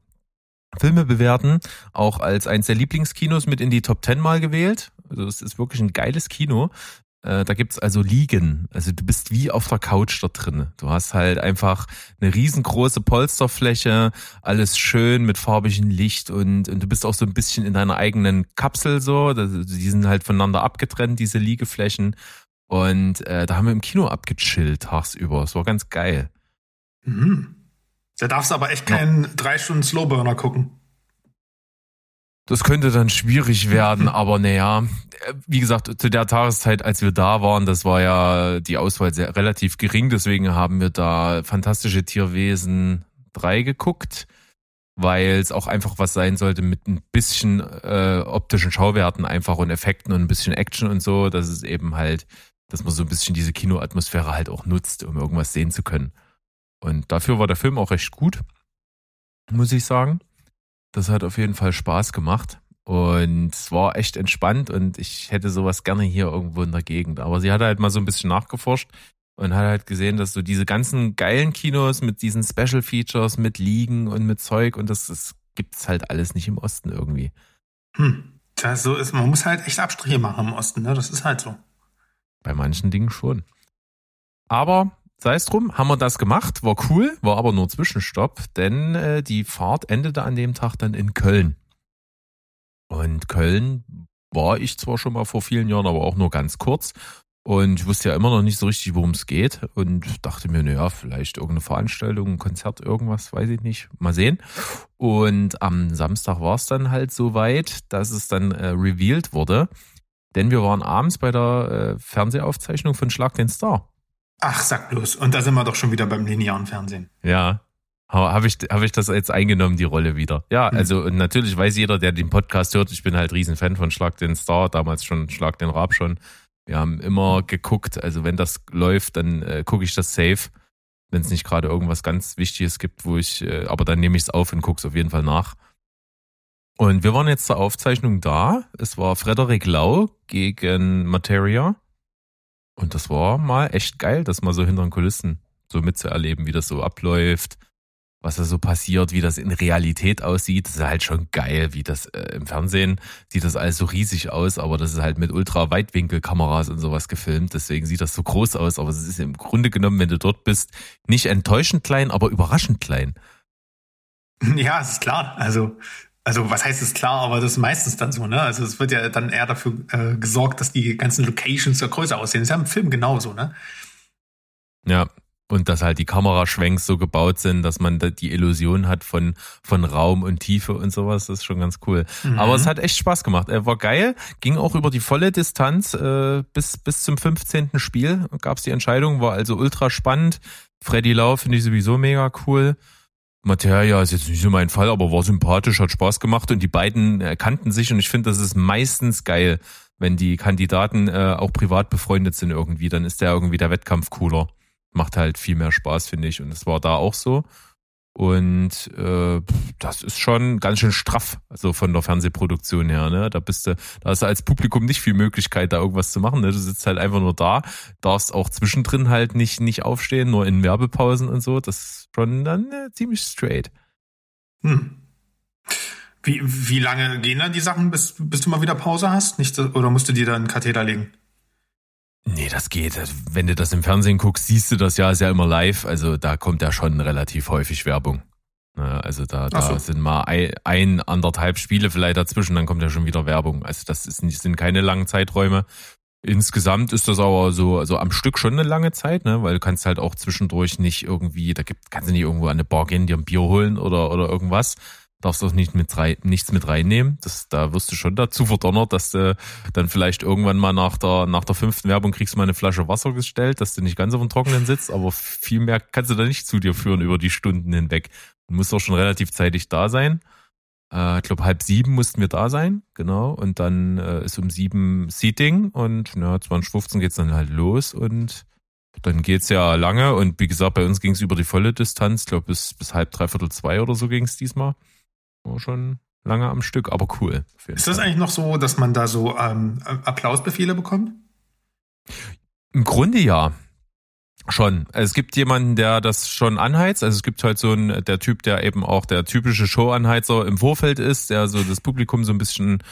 B: Filme bewerten, auch als eins der Lieblingskinos mit in die Top Ten mal gewählt. Also es ist wirklich ein geiles Kino. Äh, da gibt's also Liegen. Also du bist wie auf der Couch da drin. Du hast halt einfach eine riesengroße Polsterfläche, alles schön mit farbigem Licht und, und du bist auch so ein bisschen in deiner eigenen Kapsel so. Die sind halt voneinander abgetrennt, diese Liegeflächen. Und äh, da haben wir im Kino abgechillt tagsüber. Es war ganz geil.
A: Mhm. Da darfst du aber echt keinen ja. drei Stunden Slowburner gucken.
B: Das könnte dann schwierig [LAUGHS] werden, aber naja, wie gesagt, zu der Tageszeit, als wir da waren, das war ja die Auswahl sehr relativ gering, deswegen haben wir da fantastische Tierwesen 3 geguckt, weil es auch einfach was sein sollte mit ein bisschen äh, optischen Schauwerten einfach und Effekten und ein bisschen Action und so, dass es eben halt, dass man so ein bisschen diese Kinoatmosphäre halt auch nutzt, um irgendwas sehen zu können. Und dafür war der Film auch recht gut, muss ich sagen. Das hat auf jeden Fall Spaß gemacht. Und es war echt entspannt und ich hätte sowas gerne hier irgendwo in der Gegend. Aber sie hat halt mal so ein bisschen nachgeforscht und hat halt gesehen, dass so diese ganzen geilen Kinos mit diesen Special Features, mit Liegen und mit Zeug und das, das gibt's halt alles nicht im Osten irgendwie.
A: Hm. Das so ist, man muss halt echt Abstriche machen im Osten, ne? Das ist halt so.
B: Bei manchen Dingen schon. Aber sei es drum, haben wir das gemacht, war cool, war aber nur Zwischenstopp, denn äh, die Fahrt endete an dem Tag dann in Köln. Und Köln war ich zwar schon mal vor vielen Jahren, aber auch nur ganz kurz. Und ich wusste ja immer noch nicht so richtig, worum es geht. Und dachte mir, naja, vielleicht irgendeine Veranstaltung, ein Konzert, irgendwas, weiß ich nicht. Mal sehen. Und am Samstag war es dann halt so weit, dass es dann äh, revealed wurde. Denn wir waren abends bei der äh, Fernsehaufzeichnung von Schlag den Star.
A: Ach, sag bloß. Und da sind wir doch schon wieder beim linearen Fernsehen.
B: Ja, habe ich, hab ich das jetzt eingenommen, die Rolle wieder. Ja, mhm. also natürlich weiß jeder, der den Podcast hört, ich bin halt Riesenfan von Schlag den Star, damals schon Schlag den Rab schon. Wir haben immer geguckt, also wenn das läuft, dann äh, gucke ich das safe. Wenn es nicht gerade irgendwas ganz Wichtiges gibt, wo ich, äh, aber dann nehme ich es auf und gucke es auf jeden Fall nach. Und wir waren jetzt zur Aufzeichnung da. Es war Frederik Lau gegen Materia. Und das war mal echt geil, das mal so hinter den Kulissen so mitzuerleben, wie das so abläuft, was da so passiert, wie das in Realität aussieht. Das ist halt schon geil, wie das äh, im Fernsehen sieht das alles so riesig aus, aber das ist halt mit Ultra-Weitwinkelkameras und sowas gefilmt. Deswegen sieht das so groß aus, aber es ist im Grunde genommen, wenn du dort bist, nicht enttäuschend klein, aber überraschend klein. [LAUGHS]
A: Ja, ist klar. Also Also was heißt es klar, aber das ist meistens dann so, ne? Also es wird ja dann eher dafür äh, gesorgt, dass die ganzen Locations ja größer aussehen. Das ist ja im Film genauso, ne?
B: Ja, und dass halt die Kameraschwenks so gebaut sind, dass man da die Illusion hat von, von Raum und Tiefe und sowas, das ist schon ganz cool. Mhm. Aber es hat echt Spaß gemacht. Er war geil, ging auch über die volle Distanz äh, bis, bis zum 15. Spiel gab es die Entscheidung, war also ultra spannend. Freddy Lau finde ich sowieso mega cool. Materia ist jetzt nicht so mein Fall, aber war sympathisch, hat Spaß gemacht und die beiden erkannten sich und ich finde, das ist meistens geil, wenn die Kandidaten äh, auch privat befreundet sind irgendwie, dann ist der irgendwie der Wettkampf cooler macht halt viel mehr Spaß, finde ich. Und es war da auch so. Und äh, das ist schon ganz schön straff, also von der Fernsehproduktion her. Ne? Da bist du, da hast du als Publikum nicht viel Möglichkeit, da irgendwas zu machen. Ne? Du sitzt halt einfach nur da, darfst auch zwischendrin halt nicht, nicht aufstehen, nur in Werbepausen und so. Das ist schon dann äh, ziemlich straight.
A: Hm. Wie, wie lange gehen dann die Sachen, bis, bis du mal wieder Pause hast? Nicht, oder musst du dir dann einen Katheter legen?
B: Nee, das geht. Wenn du das im Fernsehen guckst, siehst du das ja, ist ja immer live. Also da kommt ja schon relativ häufig Werbung. Also da, da so. sind mal ein, anderthalb Spiele vielleicht dazwischen, dann kommt ja schon wieder Werbung. Also das ist nicht, sind keine langen Zeiträume. Insgesamt ist das aber so, also am Stück schon eine lange Zeit, ne? Weil du kannst halt auch zwischendurch nicht irgendwie, da gibt, kannst du nicht irgendwo an eine Bar gehen, dir ein Bier holen oder, oder irgendwas darfst auch nicht mit rein, nichts mit reinnehmen. Das, da wirst du schon dazu verdonnert, dass du dann vielleicht irgendwann mal nach der, nach der fünften Werbung kriegst du mal eine Flasche Wasser gestellt, dass du nicht ganz auf dem Trockenen sitzt, aber viel mehr kannst du da nicht zu dir führen über die Stunden hinweg. Du musst auch schon relativ zeitig da sein. Äh, ich glaube, halb sieben mussten wir da sein, genau. Und dann äh, ist um sieben Seating und ja, 2015 geht's dann halt los und dann geht's ja lange und wie gesagt, bei uns ging's über die volle Distanz, ich glaube bis, bis halb, dreiviertel zwei oder so ging's diesmal. Schon lange am Stück, aber cool.
A: Ist das eigentlich noch so, dass man da so ähm, Applausbefehle bekommt?
B: Im Grunde ja. Schon. Es gibt jemanden, der das schon anheizt. Also es gibt halt so einen, der Typ, der eben auch der typische Show-Anheizer im Vorfeld ist, der so das Publikum so ein bisschen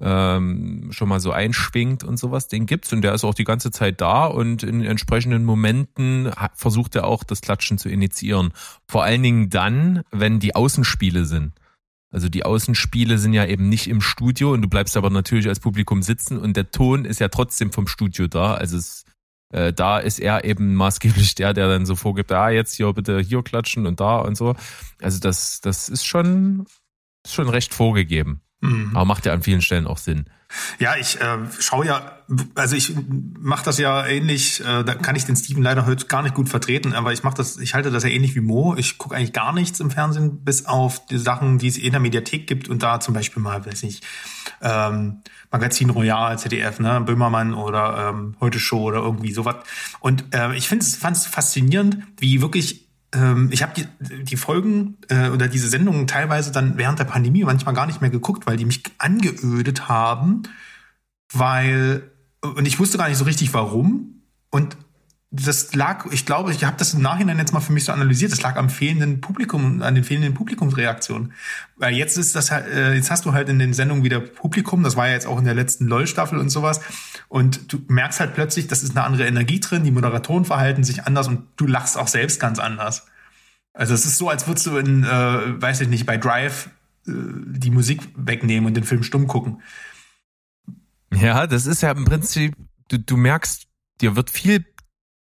B: ähm, schon mal so einschwingt und sowas. Den gibt's und der ist auch die ganze Zeit da und in entsprechenden Momenten versucht er auch das Klatschen zu initiieren. Vor allen Dingen dann, wenn die Außenspiele sind. Also die Außenspiele sind ja eben nicht im Studio und du bleibst aber natürlich als Publikum sitzen und der Ton ist ja trotzdem vom Studio da. Also es, äh, da ist er eben maßgeblich der, der dann so vorgibt, ah, jetzt hier bitte hier klatschen und da und so. Also das, das ist schon, ist schon recht vorgegeben. Mhm. Aber macht ja an vielen Stellen auch Sinn.
A: Ja, ich äh, schaue ja, also ich mache das ja ähnlich, äh, da kann ich den Steven leider heute gar nicht gut vertreten, aber ich mache das, ich halte das ja ähnlich wie Mo. Ich gucke eigentlich gar nichts im Fernsehen, bis auf die Sachen, die es in der Mediathek gibt und da zum Beispiel mal, weiß nicht, ähm, Magazin Royal, ZDF, ne, Böhmermann oder ähm, Heute Show oder irgendwie sowas. Und äh, ich finde fand es faszinierend, wie wirklich ich habe die, die Folgen äh, oder diese Sendungen teilweise dann während der Pandemie manchmal gar nicht mehr geguckt, weil die mich angeödet haben, weil und ich wusste gar nicht so richtig warum. Und das lag, ich glaube, ich habe das im Nachhinein jetzt mal für mich so analysiert, das lag am fehlenden Publikum, an den fehlenden Publikumsreaktionen. Weil jetzt ist das halt, äh, jetzt hast du halt in den Sendungen wieder Publikum, das war ja jetzt auch in der letzten LOL-Staffel und sowas. Und du merkst halt plötzlich, das ist eine andere Energie drin, die Moderatoren verhalten sich anders und du lachst auch selbst ganz anders. Also es ist so, als würdest du in, äh, weiß ich nicht, bei Drive äh, die Musik wegnehmen und den Film stumm gucken.
B: Ja, das ist ja im Prinzip, du, du merkst, dir wird viel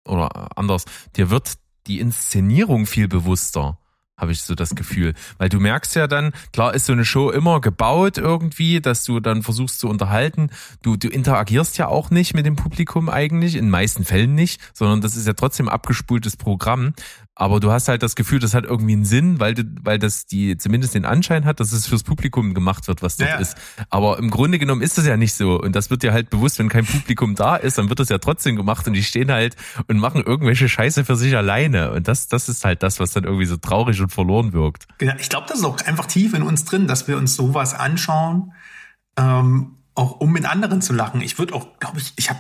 B: oder anders, dir wird die Inszenierung viel bewusster habe ich so das Gefühl. Weil du merkst ja dann, klar ist so eine Show immer gebaut irgendwie, dass du dann versuchst zu unterhalten. Du, du interagierst ja auch nicht mit dem Publikum eigentlich, in meisten Fällen nicht, sondern das ist ja trotzdem abgespultes Programm. Aber du hast halt das Gefühl, das hat irgendwie einen Sinn, weil, weil das die zumindest den Anschein hat, dass es fürs Publikum gemacht wird, was dort ja. ist. Aber im Grunde genommen ist das ja nicht so. Und das wird dir halt bewusst, wenn kein Publikum da ist, dann wird das ja trotzdem gemacht und die stehen halt und machen irgendwelche Scheiße für sich alleine. Und das, das ist halt das, was dann irgendwie so traurig und verloren wirkt.
A: Genau, ich glaube, das ist auch einfach tief in uns drin, dass wir uns sowas anschauen, ähm, auch um mit anderen zu lachen. Ich würde auch, glaube ich, ich habe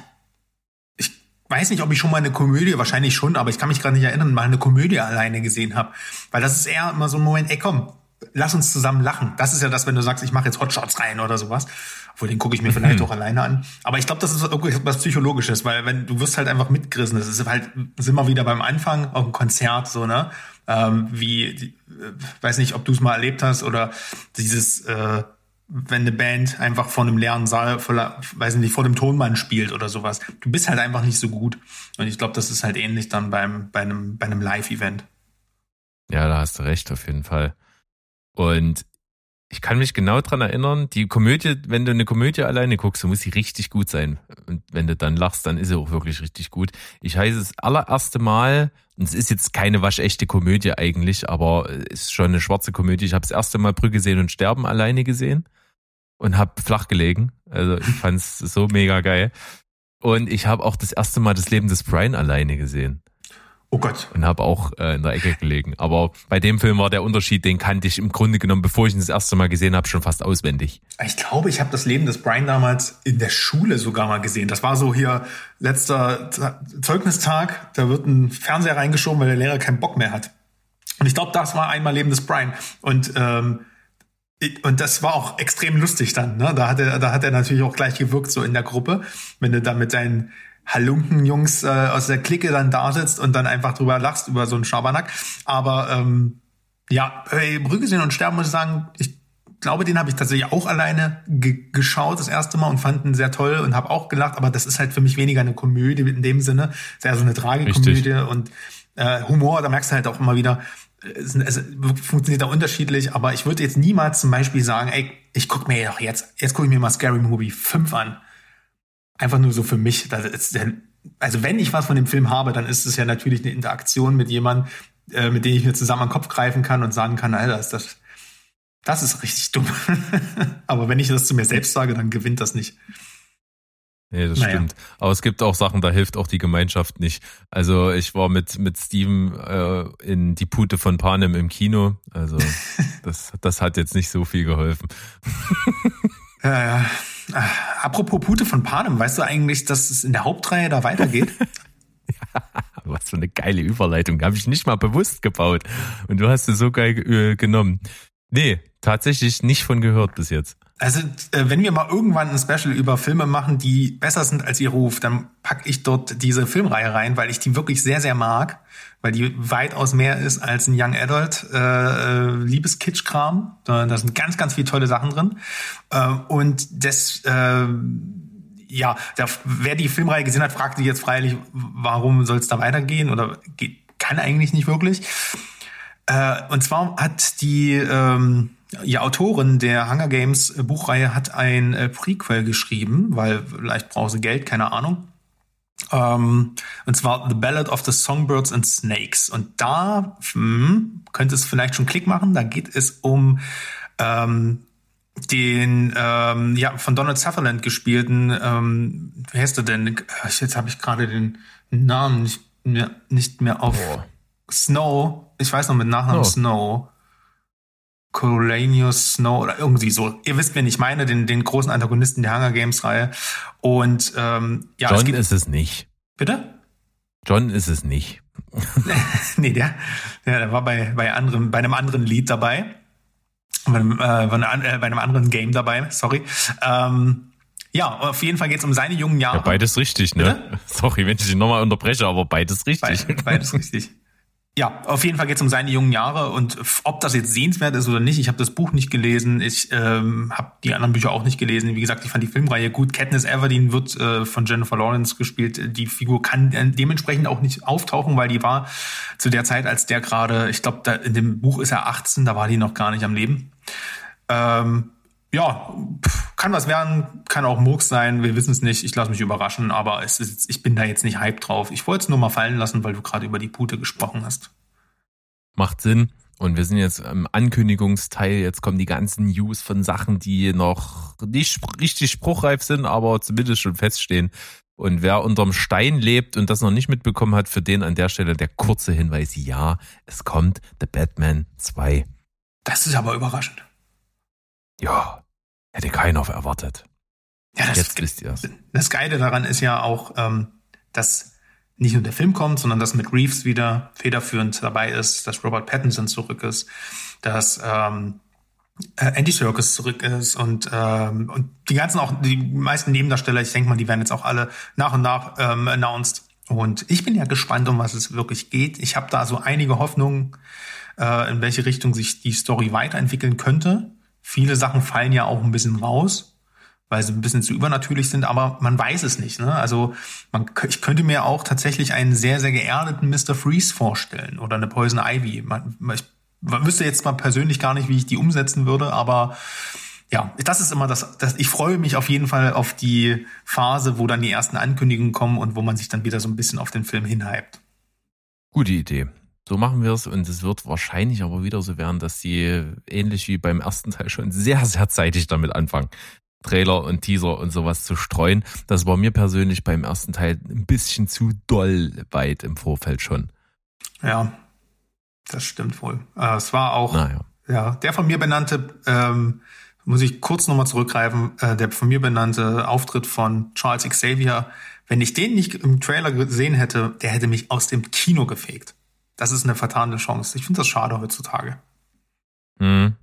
A: weiß nicht, ob ich schon mal eine Komödie, wahrscheinlich schon, aber ich kann mich gerade nicht erinnern, mal eine Komödie alleine gesehen habe. Weil das ist eher immer so ein Moment, ey komm, lass uns zusammen lachen. Das ist ja das, wenn du sagst, ich mache jetzt Hotshots rein oder sowas. Obwohl, den gucke ich mir [LAUGHS] vielleicht auch alleine an. Aber ich glaube, das ist irgendwie was Psychologisches, weil wenn du wirst halt einfach mitgerissen. Das ist halt, sind wir wieder beim Anfang auf dem Konzert, so, ne? Ähm, wie, die, äh, weiß nicht, ob du es mal erlebt hast oder dieses, äh, wenn eine Band einfach vor einem leeren Saal, voller, weiß nicht, vor dem Tonmann spielt oder sowas. Du bist halt einfach nicht so gut. Und ich glaube, das ist halt ähnlich dann beim, bei einem, bei einem Live-Event.
B: Ja, da hast du recht, auf jeden Fall. Und ich kann mich genau dran erinnern, die Komödie, wenn du eine Komödie alleine guckst, dann muss sie richtig gut sein. Und wenn du dann lachst, dann ist sie auch wirklich richtig gut. Ich heiße das allererste Mal, und es ist jetzt keine waschechte Komödie eigentlich, aber es ist schon eine schwarze Komödie. Ich habe das erste Mal Brücke sehen und sterben alleine gesehen und habe flach gelegen. Also ich [LAUGHS] fand es so mega geil. Und ich habe auch das erste Mal das Leben des Brian alleine gesehen.
A: Oh Gott.
B: Und habe auch äh, in der Ecke gelegen. Aber bei dem Film war der Unterschied, den kannte ich im Grunde genommen, bevor ich ihn das erste Mal gesehen habe, schon fast auswendig.
A: Ich glaube, ich habe das Leben des Brian damals in der Schule sogar mal gesehen. Das war so hier letzter Zeugnistag. Da wird ein Fernseher reingeschoben, weil der Lehrer keinen Bock mehr hat. Und ich glaube, das war einmal Leben des Brian. Und ähm, und das war auch extrem lustig dann. Ne? Da, hat er, da hat er natürlich auch gleich gewirkt, so in der Gruppe, wenn du da mit deinen Halunken-Jungs äh, aus der Clique dann da sitzt und dann einfach drüber lachst, über so einen Schabernack. Aber ähm, ja, hey, Brügge sehen und sterben, muss ich sagen, ich glaube, den habe ich tatsächlich auch alleine ge geschaut das erste Mal und fand ihn sehr toll und habe auch gelacht, aber das ist halt für mich weniger eine Komödie in dem Sinne. Es ist eher so eine Tragikomödie und äh, Humor, da merkst du halt auch immer wieder, es, es funktioniert da unterschiedlich, aber ich würde jetzt niemals zum Beispiel sagen, ey, ich guck mir doch jetzt, jetzt gucke ich mir mal Scary Movie 5 an. Einfach nur so für mich. also wenn ich was von dem Film habe, dann ist es ja natürlich eine Interaktion mit jemandem, äh, mit dem ich mir zusammen an den Kopf greifen kann und sagen kann, Alter, ist das, das ist richtig dumm. [LAUGHS] aber wenn ich das zu mir selbst sage, dann gewinnt das nicht.
B: Nee, das naja. stimmt. Aber es gibt auch Sachen, da hilft auch die Gemeinschaft nicht. Also ich war mit, mit Steven äh, in die Pute von Panem im Kino. Also [LAUGHS] das, das hat jetzt nicht so viel geholfen.
A: ja, ja. Äh, apropos Pute von Panem, weißt du eigentlich, dass es in der Hauptreihe da weitergeht? [LAUGHS]
B: ja, was für eine geile Überleitung. Habe ich nicht mal bewusst gebaut. Und du hast es so geil äh, genommen. Nee, tatsächlich nicht von gehört bis jetzt.
A: Also, äh, wenn wir mal irgendwann ein Special über Filme machen, die besser sind als ihr Ruf, dann packe ich dort diese Filmreihe rein, weil ich die wirklich sehr, sehr mag, weil die weitaus mehr ist als ein Young Adult äh, äh Liebeskitsch-Kram. Da, da sind ganz, ganz viele tolle Sachen drin. Äh, und das, äh, ja, der, wer die Filmreihe gesehen hat, fragt sich jetzt freilich, warum soll es da weitergehen oder geht, kann eigentlich nicht wirklich. Äh, und zwar hat die ähm, die Autorin der Hunger Games Buchreihe hat ein äh, Prequel geschrieben, weil vielleicht braucht sie Geld, keine Ahnung. Ähm, und zwar The Ballad of the Songbirds and Snakes. Und da hm, könnte es vielleicht schon Klick machen. Da geht es um ähm, den ähm, ja von Donald Sutherland gespielten, ähm, wie heißt er denn? Jetzt habe ich gerade den Namen nicht mehr, nicht mehr auf. Oh. Snow. Ich weiß noch mit Nachnamen oh. Snow. Coriolanus Snow oder irgendwie so. Ihr wisst, wen ich meine, den, den großen Antagonisten der Hunger Games Reihe. Und ähm, ja,
B: John es ist es nicht.
A: Bitte?
B: John ist es nicht. [LAUGHS]
A: nee, der, der, war bei, bei, anderen, bei einem anderen Lied dabei. Bei einem, äh, bei einem anderen Game dabei, sorry. Ähm, ja, auf jeden Fall geht es um seine jungen Jahre. Ja,
B: beides richtig, ne? Bitte? [LAUGHS] Sorry, wenn ich dich nochmal unterbreche, aber beides richtig.
A: Be beides richtig. Ja, auf jeden Fall geht es um seine jungen Jahre und ob das jetzt sehenswert ist oder nicht. Ich habe das Buch nicht gelesen, ich ähm, habe die anderen Bücher auch nicht gelesen. Wie gesagt, ich fand die Filmreihe gut. Katniss Everdeen wird äh, von Jennifer Lawrence gespielt. Die Figur kann äh, dementsprechend auch nicht auftauchen, weil die war zu der Zeit, als der gerade, ich glaube, in dem Buch ist er 18, da war die noch gar nicht am Leben. Ähm, ja, kann was werden, kann auch Murks sein, wir wissen es nicht, ich lasse mich überraschen, aber ist, ich bin da jetzt nicht hype drauf. Ich wollte es nur mal fallen lassen, weil du gerade über die Pute gesprochen hast.
B: Macht Sinn. Und wir sind jetzt im Ankündigungsteil. Jetzt kommen die ganzen News von Sachen, die noch nicht richtig spruchreif sind, aber zumindest schon feststehen. Und wer unterm Stein lebt und das noch nicht mitbekommen hat, für den an der Stelle der kurze Hinweis, ja, es kommt The Batman 2.
A: Das ist aber überraschend.
B: Ja, Hätte keiner erwartet.
A: Ja, das, Jetzt wisst ihr's. das Geile daran ist ja auch, ähm, dass nicht nur der Film kommt, sondern dass mit Reeves wieder federführend dabei ist, dass Robert Pattinson zurück ist, dass ähm, äh, Andy Serkis zurück ist und, ähm, und die ganzen auch, die meisten Nebendarsteller, ich denke mal, die werden jetzt auch alle nach und nach ähm, announced. Und ich bin ja gespannt, um was es wirklich geht. Ich habe da so einige Hoffnungen, äh, in welche Richtung sich die Story weiterentwickeln könnte. Viele Sachen fallen ja auch ein bisschen raus, weil sie ein bisschen zu übernatürlich sind, aber man weiß es nicht. Ne? Also man, ich könnte mir auch tatsächlich einen sehr, sehr geerdeten Mr. Freeze vorstellen oder eine Poison Ivy. Man, ich wüsste jetzt mal persönlich gar nicht, wie ich die umsetzen würde, aber ja, das ist immer das, das, ich freue mich auf jeden Fall auf die Phase, wo dann die ersten Ankündigungen kommen und wo man sich dann wieder so ein bisschen auf den Film hinhypt.
B: Gute Idee. So machen wir es und es wird wahrscheinlich aber wieder so werden, dass sie ähnlich wie beim ersten Teil schon sehr, sehr zeitig damit anfangen. Trailer und Teaser und sowas zu streuen. Das war mir persönlich beim ersten Teil ein bisschen zu doll weit im Vorfeld schon.
A: Ja, das stimmt wohl. Äh, es war auch, naja. ja, der von mir benannte, ähm, muss ich kurz nochmal zurückgreifen, äh, der von mir benannte Auftritt von Charles Xavier, wenn ich den nicht im Trailer gesehen hätte, der hätte mich aus dem Kino gefegt. Das ist eine vertane Chance. Ich finde das schade heutzutage.
B: Mhm.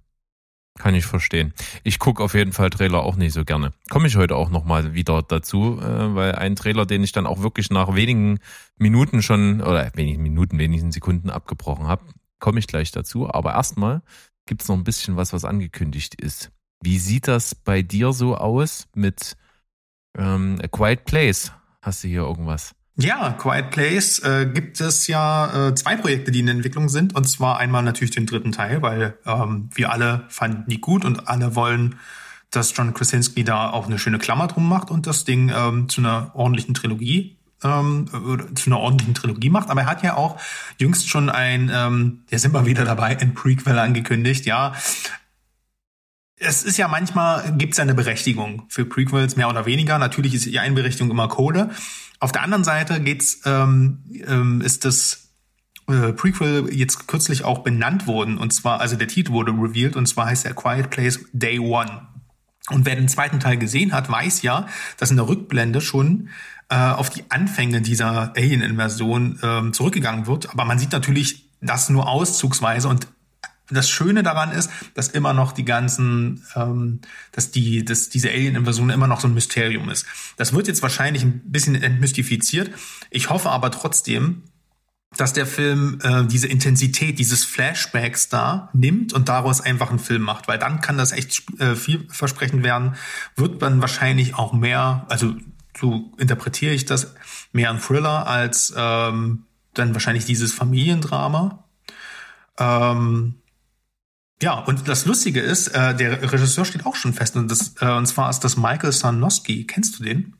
B: Kann ich verstehen. Ich gucke auf jeden Fall Trailer auch nicht so gerne. Komme ich heute auch nochmal wieder dazu, äh, weil ein Trailer, den ich dann auch wirklich nach wenigen Minuten schon, oder wenigen Minuten, wenigen Sekunden abgebrochen habe, komme ich gleich dazu. Aber erstmal gibt es noch ein bisschen was, was angekündigt ist. Wie sieht das bei dir so aus mit ähm, A Quiet Place? Hast du hier irgendwas?
A: Ja, Quiet Place äh, gibt es ja äh, zwei Projekte, die in Entwicklung sind. Und zwar einmal natürlich den dritten Teil, weil ähm, wir alle fanden die gut und alle wollen, dass John Krasinski da auch eine schöne Klammer drum macht und das Ding ähm, zu einer ordentlichen Trilogie ähm, zu einer ordentlichen Trilogie macht. Aber er hat ja auch jüngst schon ein, ähm, der sind wir wieder dabei, ein Prequel angekündigt. Ja, es ist ja manchmal, gibt es eine Berechtigung für Prequels, mehr oder weniger. Natürlich ist die Einberechtigung immer Code. Auf der anderen Seite geht's, ähm, ähm, ist das äh, Prequel jetzt kürzlich auch benannt worden. Und zwar, also der Titel wurde revealed und zwar heißt er Quiet Place Day One. Und wer den zweiten Teil gesehen hat, weiß ja, dass in der Rückblende schon äh, auf die Anfänge dieser Alien-Inversion ähm, zurückgegangen wird. Aber man sieht natürlich das nur auszugsweise und das Schöne daran ist, dass immer noch die ganzen, ähm, dass die, dass diese Alien-Invasion immer noch so ein Mysterium ist. Das wird jetzt wahrscheinlich ein bisschen entmystifiziert. Ich hoffe aber trotzdem, dass der Film äh, diese Intensität dieses Flashbacks da nimmt und daraus einfach einen Film macht, weil dann kann das echt äh, vielversprechend werden. Wird dann wahrscheinlich auch mehr, also so interpretiere ich das, mehr ein Thriller als ähm, dann wahrscheinlich dieses Familiendrama. Ähm, ja, und das Lustige ist, äh, der Regisseur steht auch schon fest und, das, äh, und zwar ist das Michael Sarnowski. Kennst du den?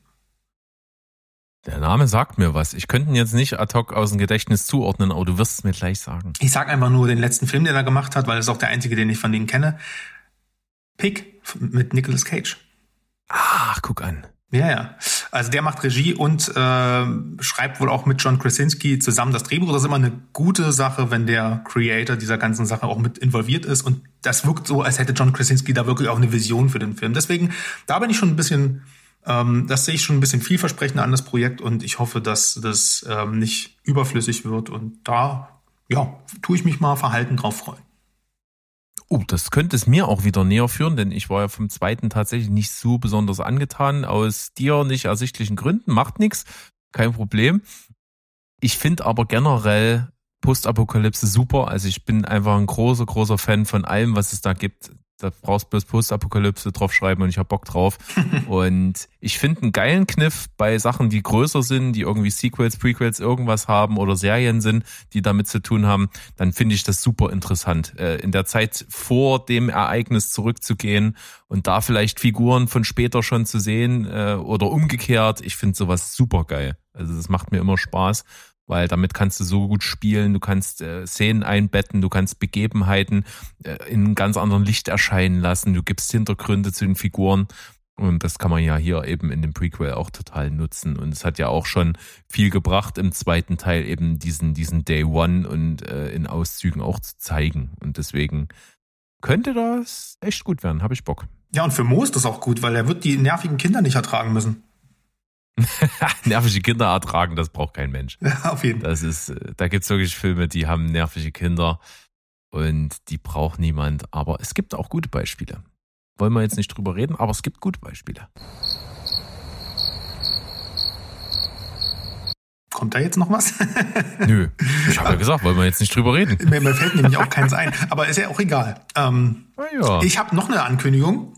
B: Der Name sagt mir was. Ich könnte ihn jetzt nicht ad hoc aus dem Gedächtnis zuordnen, aber du wirst es mir gleich sagen.
A: Ich sag einfach nur den letzten Film, den er gemacht hat, weil es auch der einzige, den ich von denen kenne. Pig mit Nicolas Cage.
B: Ach, guck an.
A: Ja, ja. Also der macht Regie und äh, schreibt wohl auch mit John Krasinski zusammen das Drehbuch. Das ist immer eine gute Sache, wenn der Creator dieser ganzen Sache auch mit involviert ist. Und das wirkt so, als hätte John Krasinski da wirklich auch eine Vision für den Film. Deswegen, da bin ich schon ein bisschen, ähm, das sehe ich schon ein bisschen vielversprechender an das Projekt und ich hoffe, dass das ähm, nicht überflüssig wird. Und da, ja, tue ich mich mal verhalten drauf freuen.
B: Oh, das könnte es mir auch wieder näher führen, denn ich war ja vom zweiten tatsächlich nicht so besonders angetan. Aus dir nicht ersichtlichen Gründen. Macht nichts. Kein Problem. Ich finde aber generell Postapokalypse super. Also ich bin einfach ein großer, großer Fan von allem, was es da gibt da brauchst du bloß Postapokalypse draufschreiben und ich hab Bock drauf. [LAUGHS] und ich finde einen geilen Kniff bei Sachen, die größer sind, die irgendwie Sequels, Prequels, irgendwas haben oder Serien sind, die damit zu tun haben, dann finde ich das super interessant. Äh, in der Zeit vor dem Ereignis zurückzugehen und da vielleicht Figuren von später schon zu sehen äh, oder umgekehrt. Ich finde sowas super geil. Also das macht mir immer Spaß weil damit kannst du so gut spielen, du kannst äh, Szenen einbetten, du kannst Begebenheiten äh, in einem ganz anderen Licht erscheinen lassen, du gibst Hintergründe zu den Figuren. Und das kann man ja hier eben in dem Prequel auch total nutzen. Und es hat ja auch schon viel gebracht im zweiten Teil eben diesen diesen Day One und äh, in Auszügen auch zu zeigen. Und deswegen könnte das echt gut werden, habe ich Bock.
A: Ja, und für Mo ist das auch gut, weil er wird die nervigen Kinder nicht ertragen müssen. [LAUGHS]
B: nervige Kinder ertragen, das braucht kein Mensch.
A: Auf jeden
B: Fall. Das ist, äh, da gibt's wirklich Filme, die haben nervige Kinder. und die braucht niemand. Aber es gibt auch gute Beispiele. Wollen wir jetzt nicht drüber reden, aber es gibt gute Beispiele.
A: Kommt da jetzt noch was? [LAUGHS]
B: Nö, ich habe ja gesagt, wollen wir jetzt nicht drüber reden.
A: Mir, mir fällt nämlich auch keins ein, aber ist ja auch egal. Ähm,
B: ja.
A: Ich habe noch eine Ankündigung.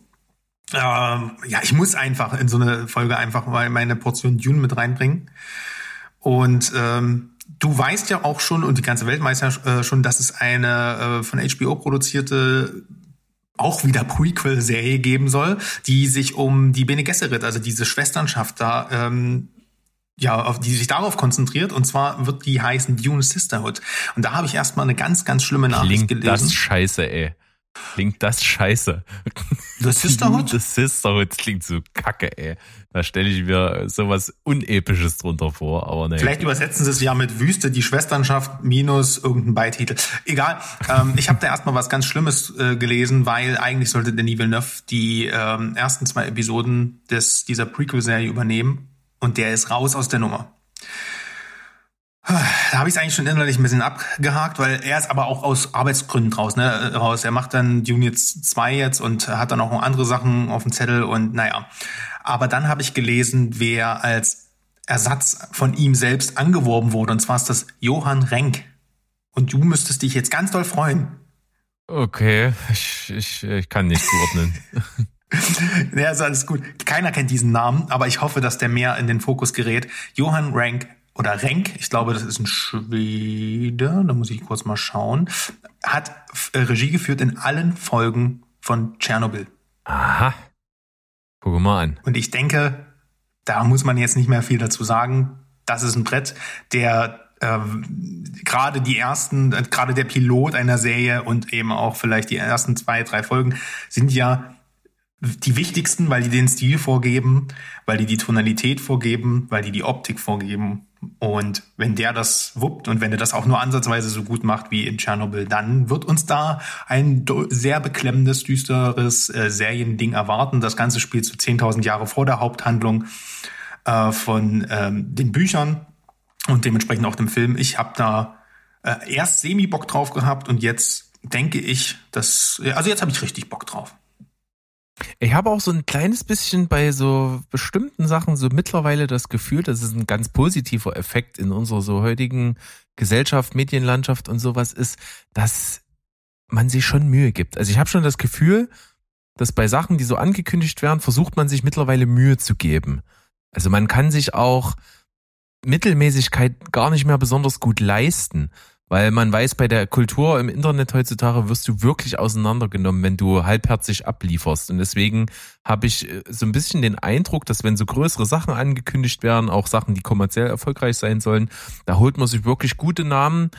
A: Ähm, ja, ich muss einfach in so eine Folge einfach mal meine Portion Dune mit reinbringen. Und ähm, du weißt ja auch schon und die ganze Welt weiß ja äh, schon, dass es eine äh, von HBO produzierte auch wieder Prequel-Serie geben soll, die sich um die Bene Gesserit, also diese Schwesternschaft da, ähm, ja, auf die sich darauf konzentriert. Und zwar wird die heißen Dune Sisterhood. Und da habe ich erstmal eine ganz, ganz schlimme Nachricht
B: Klingt
A: gelesen.
B: das scheiße, ey. Klingt das scheiße.
A: The Sisterhood?
B: The Sisterhood klingt so kacke, ey. Da stelle ich mir sowas Unepisches drunter vor, aber ne.
A: Vielleicht übersetzen sie es ja mit Wüste, die Schwesternschaft minus irgendein Beititel. Egal. Ähm, ich habe da erstmal was ganz Schlimmes äh, gelesen, weil eigentlich sollte Denis Villeneuve die ähm, ersten zwei Episoden des, dieser Prequel-Serie übernehmen und der ist raus aus der Nummer. Da habe ich es eigentlich schon innerlich ein bisschen abgehakt, weil er ist aber auch aus Arbeitsgründen raus. Ne, raus. Er macht dann Dune jetzt 2 jetzt und hat dann auch noch andere Sachen auf dem Zettel und naja. Aber dann habe ich gelesen, wer als Ersatz von ihm selbst angeworben wurde. Und zwar ist das Johann Renk. Und du müsstest dich jetzt ganz doll freuen.
B: Okay, ich, ich, ich kann nicht zuordnen. [LAUGHS]
A: ja, ist alles gut. Keiner kennt diesen Namen, aber ich hoffe, dass der mehr in den Fokus gerät. Johann Rank oder Renk, ich glaube, das ist ein Schwede, da muss ich kurz mal schauen, hat äh, Regie geführt in allen Folgen von Tschernobyl.
B: Aha. Guck mal an.
A: Und ich denke, da muss man jetzt nicht mehr viel dazu sagen. Das ist ein Brett, der äh, gerade die ersten, äh, gerade der Pilot einer Serie und eben auch vielleicht die ersten zwei, drei Folgen sind ja die wichtigsten, weil die den Stil vorgeben, weil die die Tonalität vorgeben, weil die die Optik vorgeben. Und wenn der das wuppt und wenn er das auch nur ansatzweise so gut macht wie in Tschernobyl, dann wird uns da ein sehr beklemmendes, düsteres äh, Seriending erwarten. Das Ganze spielt so 10.000 Jahre vor der Haupthandlung äh, von ähm, den Büchern und dementsprechend auch dem Film. Ich habe da äh, erst semi-Bock drauf gehabt und jetzt denke ich, dass, also jetzt habe ich richtig Bock drauf.
B: Ich habe auch so ein kleines bisschen bei so bestimmten Sachen so mittlerweile das Gefühl, dass es ein ganz positiver Effekt in unserer so heutigen Gesellschaft, Medienlandschaft und sowas ist, dass man sich schon Mühe gibt. Also ich habe schon das Gefühl, dass bei Sachen, die so angekündigt werden, versucht man sich mittlerweile Mühe zu geben. Also man kann sich auch Mittelmäßigkeit gar nicht mehr besonders gut leisten. Weil man weiß, bei der Kultur im Internet heutzutage wirst du wirklich auseinandergenommen, wenn du halbherzig ablieferst. Und deswegen habe ich äh, so ein bisschen den Eindruck, dass wenn so größere Sachen angekündigt werden, auch Sachen, die kommerziell erfolgreich sein sollen, da holt man sich wirklich gute Namen,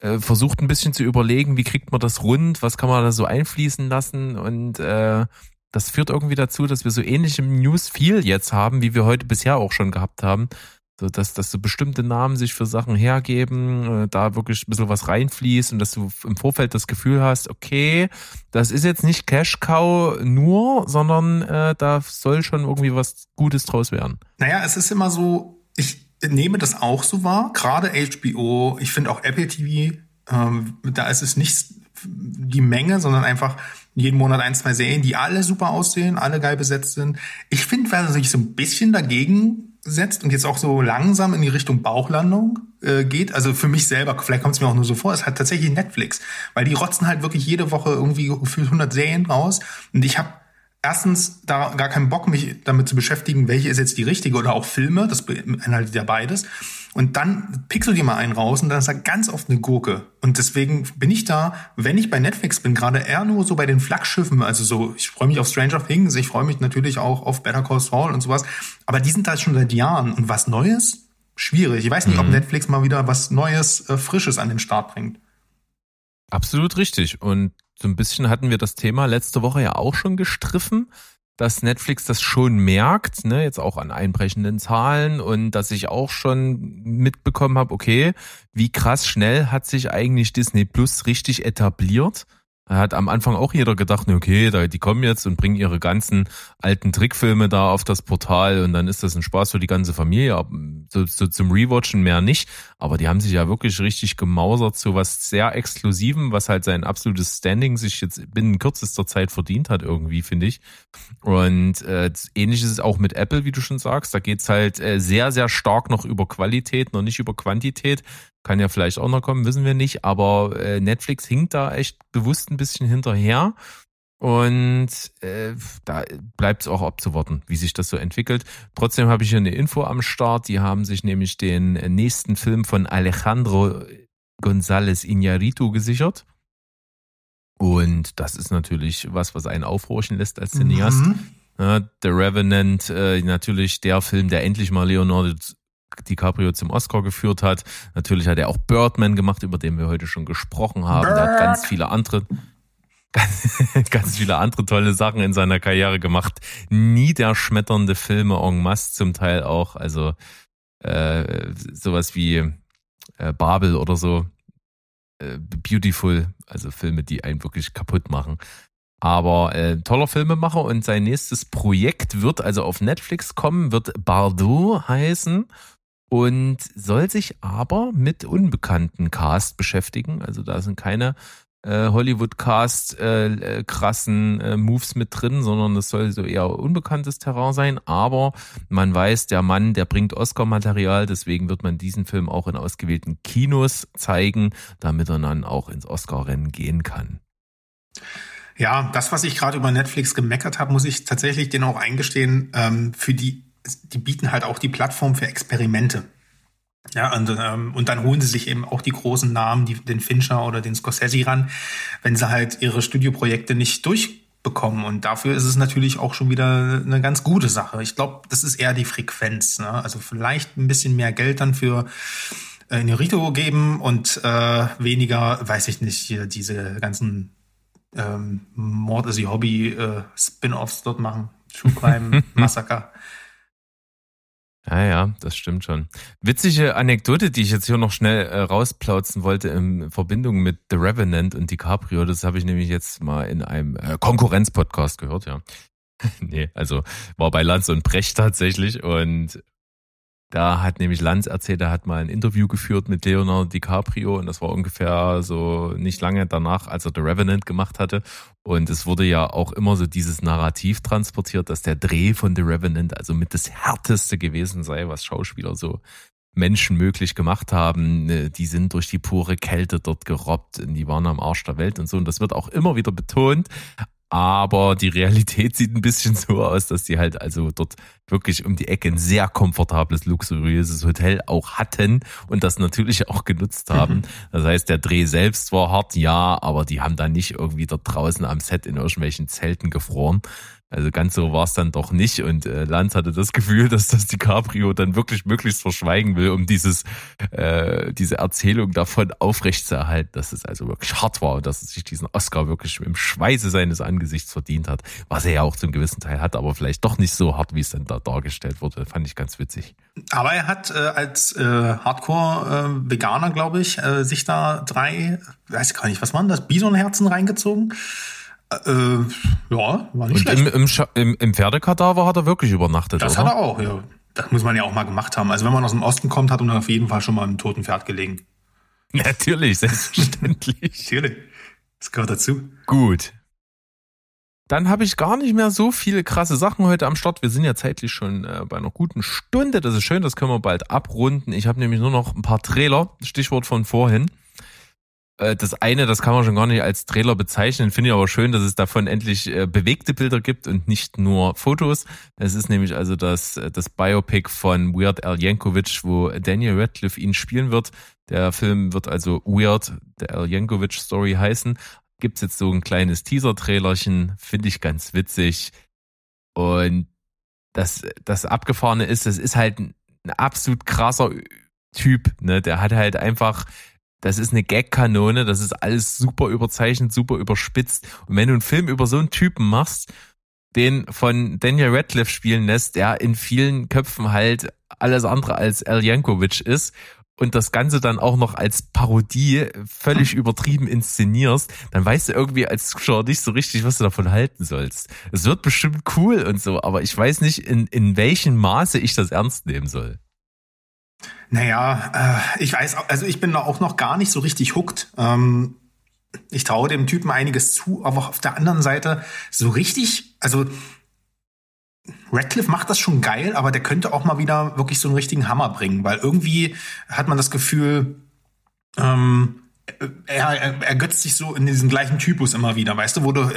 B: äh, versucht ein bisschen zu überlegen, wie kriegt man das rund, was kann man da so einfließen lassen und äh, das führt irgendwie dazu, dass wir so ähnliche News viel jetzt haben, wie wir heute bisher auch schon gehabt haben. So, dass, dass so bestimmte Namen sich für Sachen hergeben, äh, da wirklich ein bisschen was reinfließt und dass du im Vorfeld das Gefühl hast, okay, das ist jetzt nicht Cash Cow nur, sondern äh, da soll schon irgendwie was Gutes draus werden.
A: Naja, es ist immer so, ich nehme das auch so wahr, gerade HBO, ich finde auch Apple TV, ähm, da ist es nicht die Menge, sondern einfach jeden Monat ein, zwei Serien, die alle super aussehen, alle geil besetzt sind. Ich finde, wer sich so ein bisschen dagegen setzt und jetzt auch so langsam in die Richtung Bauchlandung äh, geht. Also für mich selber, vielleicht kommt es mir auch nur so vor, ist halt tatsächlich Netflix, weil die rotzen halt wirklich jede Woche irgendwie gefühlt 100 Serien raus und ich habe erstens da gar keinen Bock, mich damit zu beschäftigen, welche ist jetzt die richtige oder auch Filme, das beinhaltet ja beides. Und dann pixel dir mal einen raus und dann ist da ganz oft eine Gurke. Und deswegen bin ich da, wenn ich bei Netflix bin, gerade eher nur so bei den Flaggschiffen. Also so, ich freue mich auf Stranger Things, ich freue mich natürlich auch auf Better Call Saul und sowas. Aber die sind da schon seit Jahren. Und was Neues? Schwierig. Ich weiß nicht, mhm. ob Netflix mal wieder was Neues, äh, Frisches an den Start bringt.
B: Absolut richtig. Und so ein bisschen hatten wir das Thema letzte Woche ja auch schon gestriffen dass Netflix das schon merkt, ne, jetzt auch an einbrechenden Zahlen und dass ich auch schon mitbekommen habe, okay, wie krass schnell hat sich eigentlich Disney Plus richtig etabliert. Hat am Anfang auch jeder gedacht, okay, die kommen jetzt und bringen ihre ganzen alten Trickfilme da auf das Portal und dann ist das ein Spaß für die ganze Familie. So, so zum Rewatchen mehr nicht. Aber die haben sich ja wirklich richtig gemausert zu was sehr Exklusivem, was halt sein absolutes Standing sich jetzt binnen kürzester Zeit verdient hat irgendwie, finde ich. Und äh, ähnlich ist es auch mit Apple, wie du schon sagst. Da geht's halt äh, sehr, sehr stark noch über Qualität, noch nicht über Quantität. Kann ja vielleicht auch noch kommen, wissen wir nicht. Aber äh, Netflix hinkt da echt bewusst ein bisschen hinterher. Und äh, da bleibt es auch abzuwarten, wie sich das so entwickelt. Trotzdem habe ich hier eine Info am Start. Die haben sich nämlich den nächsten Film von Alejandro González Iñárritu gesichert. Und das ist natürlich was, was einen aufhorchen lässt als Cineast. Mhm. Ja, The Revenant, äh, natürlich der Film, der endlich mal Leonardo DiCaprio zum Oscar geführt hat. Natürlich hat er auch Birdman gemacht, über den wir heute schon gesprochen haben. Bird. Er hat ganz viele andere [LAUGHS] ganz viele andere tolle Sachen in seiner Karriere gemacht. Niederschmetternde Filme en masse zum Teil auch. Also äh, sowas wie äh, Babel oder so. Äh, Beautiful, also Filme, die einen wirklich kaputt machen. Aber äh, toller Filmemacher und sein nächstes Projekt wird also auf Netflix kommen, wird Bardot heißen und soll sich aber mit unbekannten Cast beschäftigen. Also da sind keine äh, Hollywood-Cast äh, äh, krassen äh, Moves mit drin, sondern das soll so eher unbekanntes Terrain sein. Aber man weiß, der Mann, der bringt Oscar-Material, deswegen wird man diesen Film auch in ausgewählten Kinos zeigen, damit er dann auch ins Oscar-Rennen gehen kann.
A: Ja, das, was ich gerade über Netflix gemeckert habe, muss ich tatsächlich denen auch eingestehen, ähm, für die, die bieten halt auch die Plattform für Experimente. Ja, und, ähm, und dann holen sie sich eben auch die großen Namen, die, den Fincher oder den Scorsese ran, wenn sie halt ihre Studioprojekte nicht durchbekommen. Und dafür ist es natürlich auch schon wieder eine ganz gute Sache. Ich glaube, das ist eher die Frequenz. Ne? Also vielleicht ein bisschen mehr Geld dann für äh, Inarito geben und äh, weniger, weiß ich nicht, hier diese ganzen ähm, Mord ist ihr Hobby äh, Spin-offs dort machen. True Crime [LAUGHS] Massaker.
B: Ja, ja, das stimmt schon. Witzige Anekdote, die ich jetzt hier noch schnell äh, rausplauzen wollte in Verbindung mit The Revenant und DiCaprio, das habe ich nämlich jetzt mal in einem äh, Konkurrenz-Podcast gehört, ja. [LAUGHS] nee, also war bei Lanz und Brecht tatsächlich und da hat nämlich Lanz erzählt, er hat mal ein Interview geführt mit Leonardo DiCaprio und das war ungefähr so nicht lange danach, als er The Revenant gemacht hatte. Und es wurde ja auch immer so dieses Narrativ transportiert, dass der Dreh von The Revenant also mit das härteste gewesen sei, was Schauspieler so Menschen möglich gemacht haben. Ne, die sind durch die pure Kälte dort gerobbt und die waren am Arsch der Welt und so. Und das wird auch immer wieder betont. Aber die Realität sieht ein bisschen so aus, dass die halt also dort wirklich um die Ecke ein sehr komfortables, luxuriöses Hotel auch hatten und das natürlich auch genutzt haben. Das heißt, der Dreh selbst war hart, ja, aber die haben dann nicht irgendwie dort draußen am Set in irgendwelchen Zelten gefroren, also ganz so war es dann doch nicht. Und äh, Lanz hatte das Gefühl, [LAUGHS] dass das DiCaprio dann wirklich möglichst verschweigen will, um dieses, äh, diese Erzählung davon aufrechtzuerhalten, dass es also wirklich hart war und dass er sich diesen Oscar wirklich im Schweiße seines Angesichts verdient hat. Was er ja auch zum gewissen Teil hat, aber vielleicht doch nicht so hart, wie es dann da dargestellt wurde. Fand ich ganz witzig.
A: Aber er hat äh, als äh, Hardcore-Veganer, äh, glaube ich, äh, sich da drei, weiß gar nicht, was waren das, Bisonherzen reingezogen. Äh, ja, war nicht Und schlecht.
B: Im, im, im, im Pferdekadaver hat er wirklich übernachtet,
A: Das oder? hat er auch, ja. Das muss man ja auch mal gemacht haben. Also wenn man aus dem Osten kommt, hat man auf jeden Fall schon mal im toten Pferd gelegen. [LAUGHS]
B: Natürlich, selbstverständlich.
A: Natürlich. Das gehört dazu.
B: Gut. Dann habe ich gar nicht mehr so viele krasse Sachen heute am Start. Wir sind ja zeitlich schon äh, bei einer guten Stunde. Das ist schön, das können wir bald abrunden. Ich habe nämlich nur noch ein paar Trailer, Stichwort von vorhin. Äh, das eine, das kann man schon gar nicht als Trailer bezeichnen, finde ich aber schön, dass es davon endlich äh, bewegte Bilder gibt und nicht nur Fotos. Es ist nämlich also das, äh, das Biopic von Weird Al Yankovic, wo Daniel Radcliffe ihn spielen wird. Der Film wird also Weird, der Al Yankovic Story heißen. Gibt's jetzt so ein kleines Teaser-Trailerchen, finde ich ganz witzig. Und das, das Abgefahrene ist, es ist halt ein absolut krasser Typ, ne? Der hat halt einfach das ist eine Gag-Kanone, das ist alles super überzeichnet, super überspitzt. Und wenn du einen Film über so einen Typen machst, den von Daniel Radcliffe spielen lässt, der in vielen Köpfen halt alles andere als Al Jankovic ist und das Ganze dann auch noch als Parodie völlig übertrieben inszenierst, dann weißt du irgendwie als Zuschauer nicht so richtig, was du davon halten sollst. Es wird bestimmt cool und so, aber ich weiß nicht, in, in welchem Maße ich das ernst nehmen soll.
A: Naja, äh, ich weiß, also ich bin da auch noch gar nicht so richtig hooked. Ähm, ich traue dem Typen einiges zu, aber auf der anderen Seite so richtig, also Radcliffe macht das schon geil, aber der könnte auch mal wieder wirklich so einen richtigen Hammer bringen, weil irgendwie hat man das Gefühl, ähm, er, er ergötzt sich so in diesen gleichen Typus immer wieder, weißt du, wo du,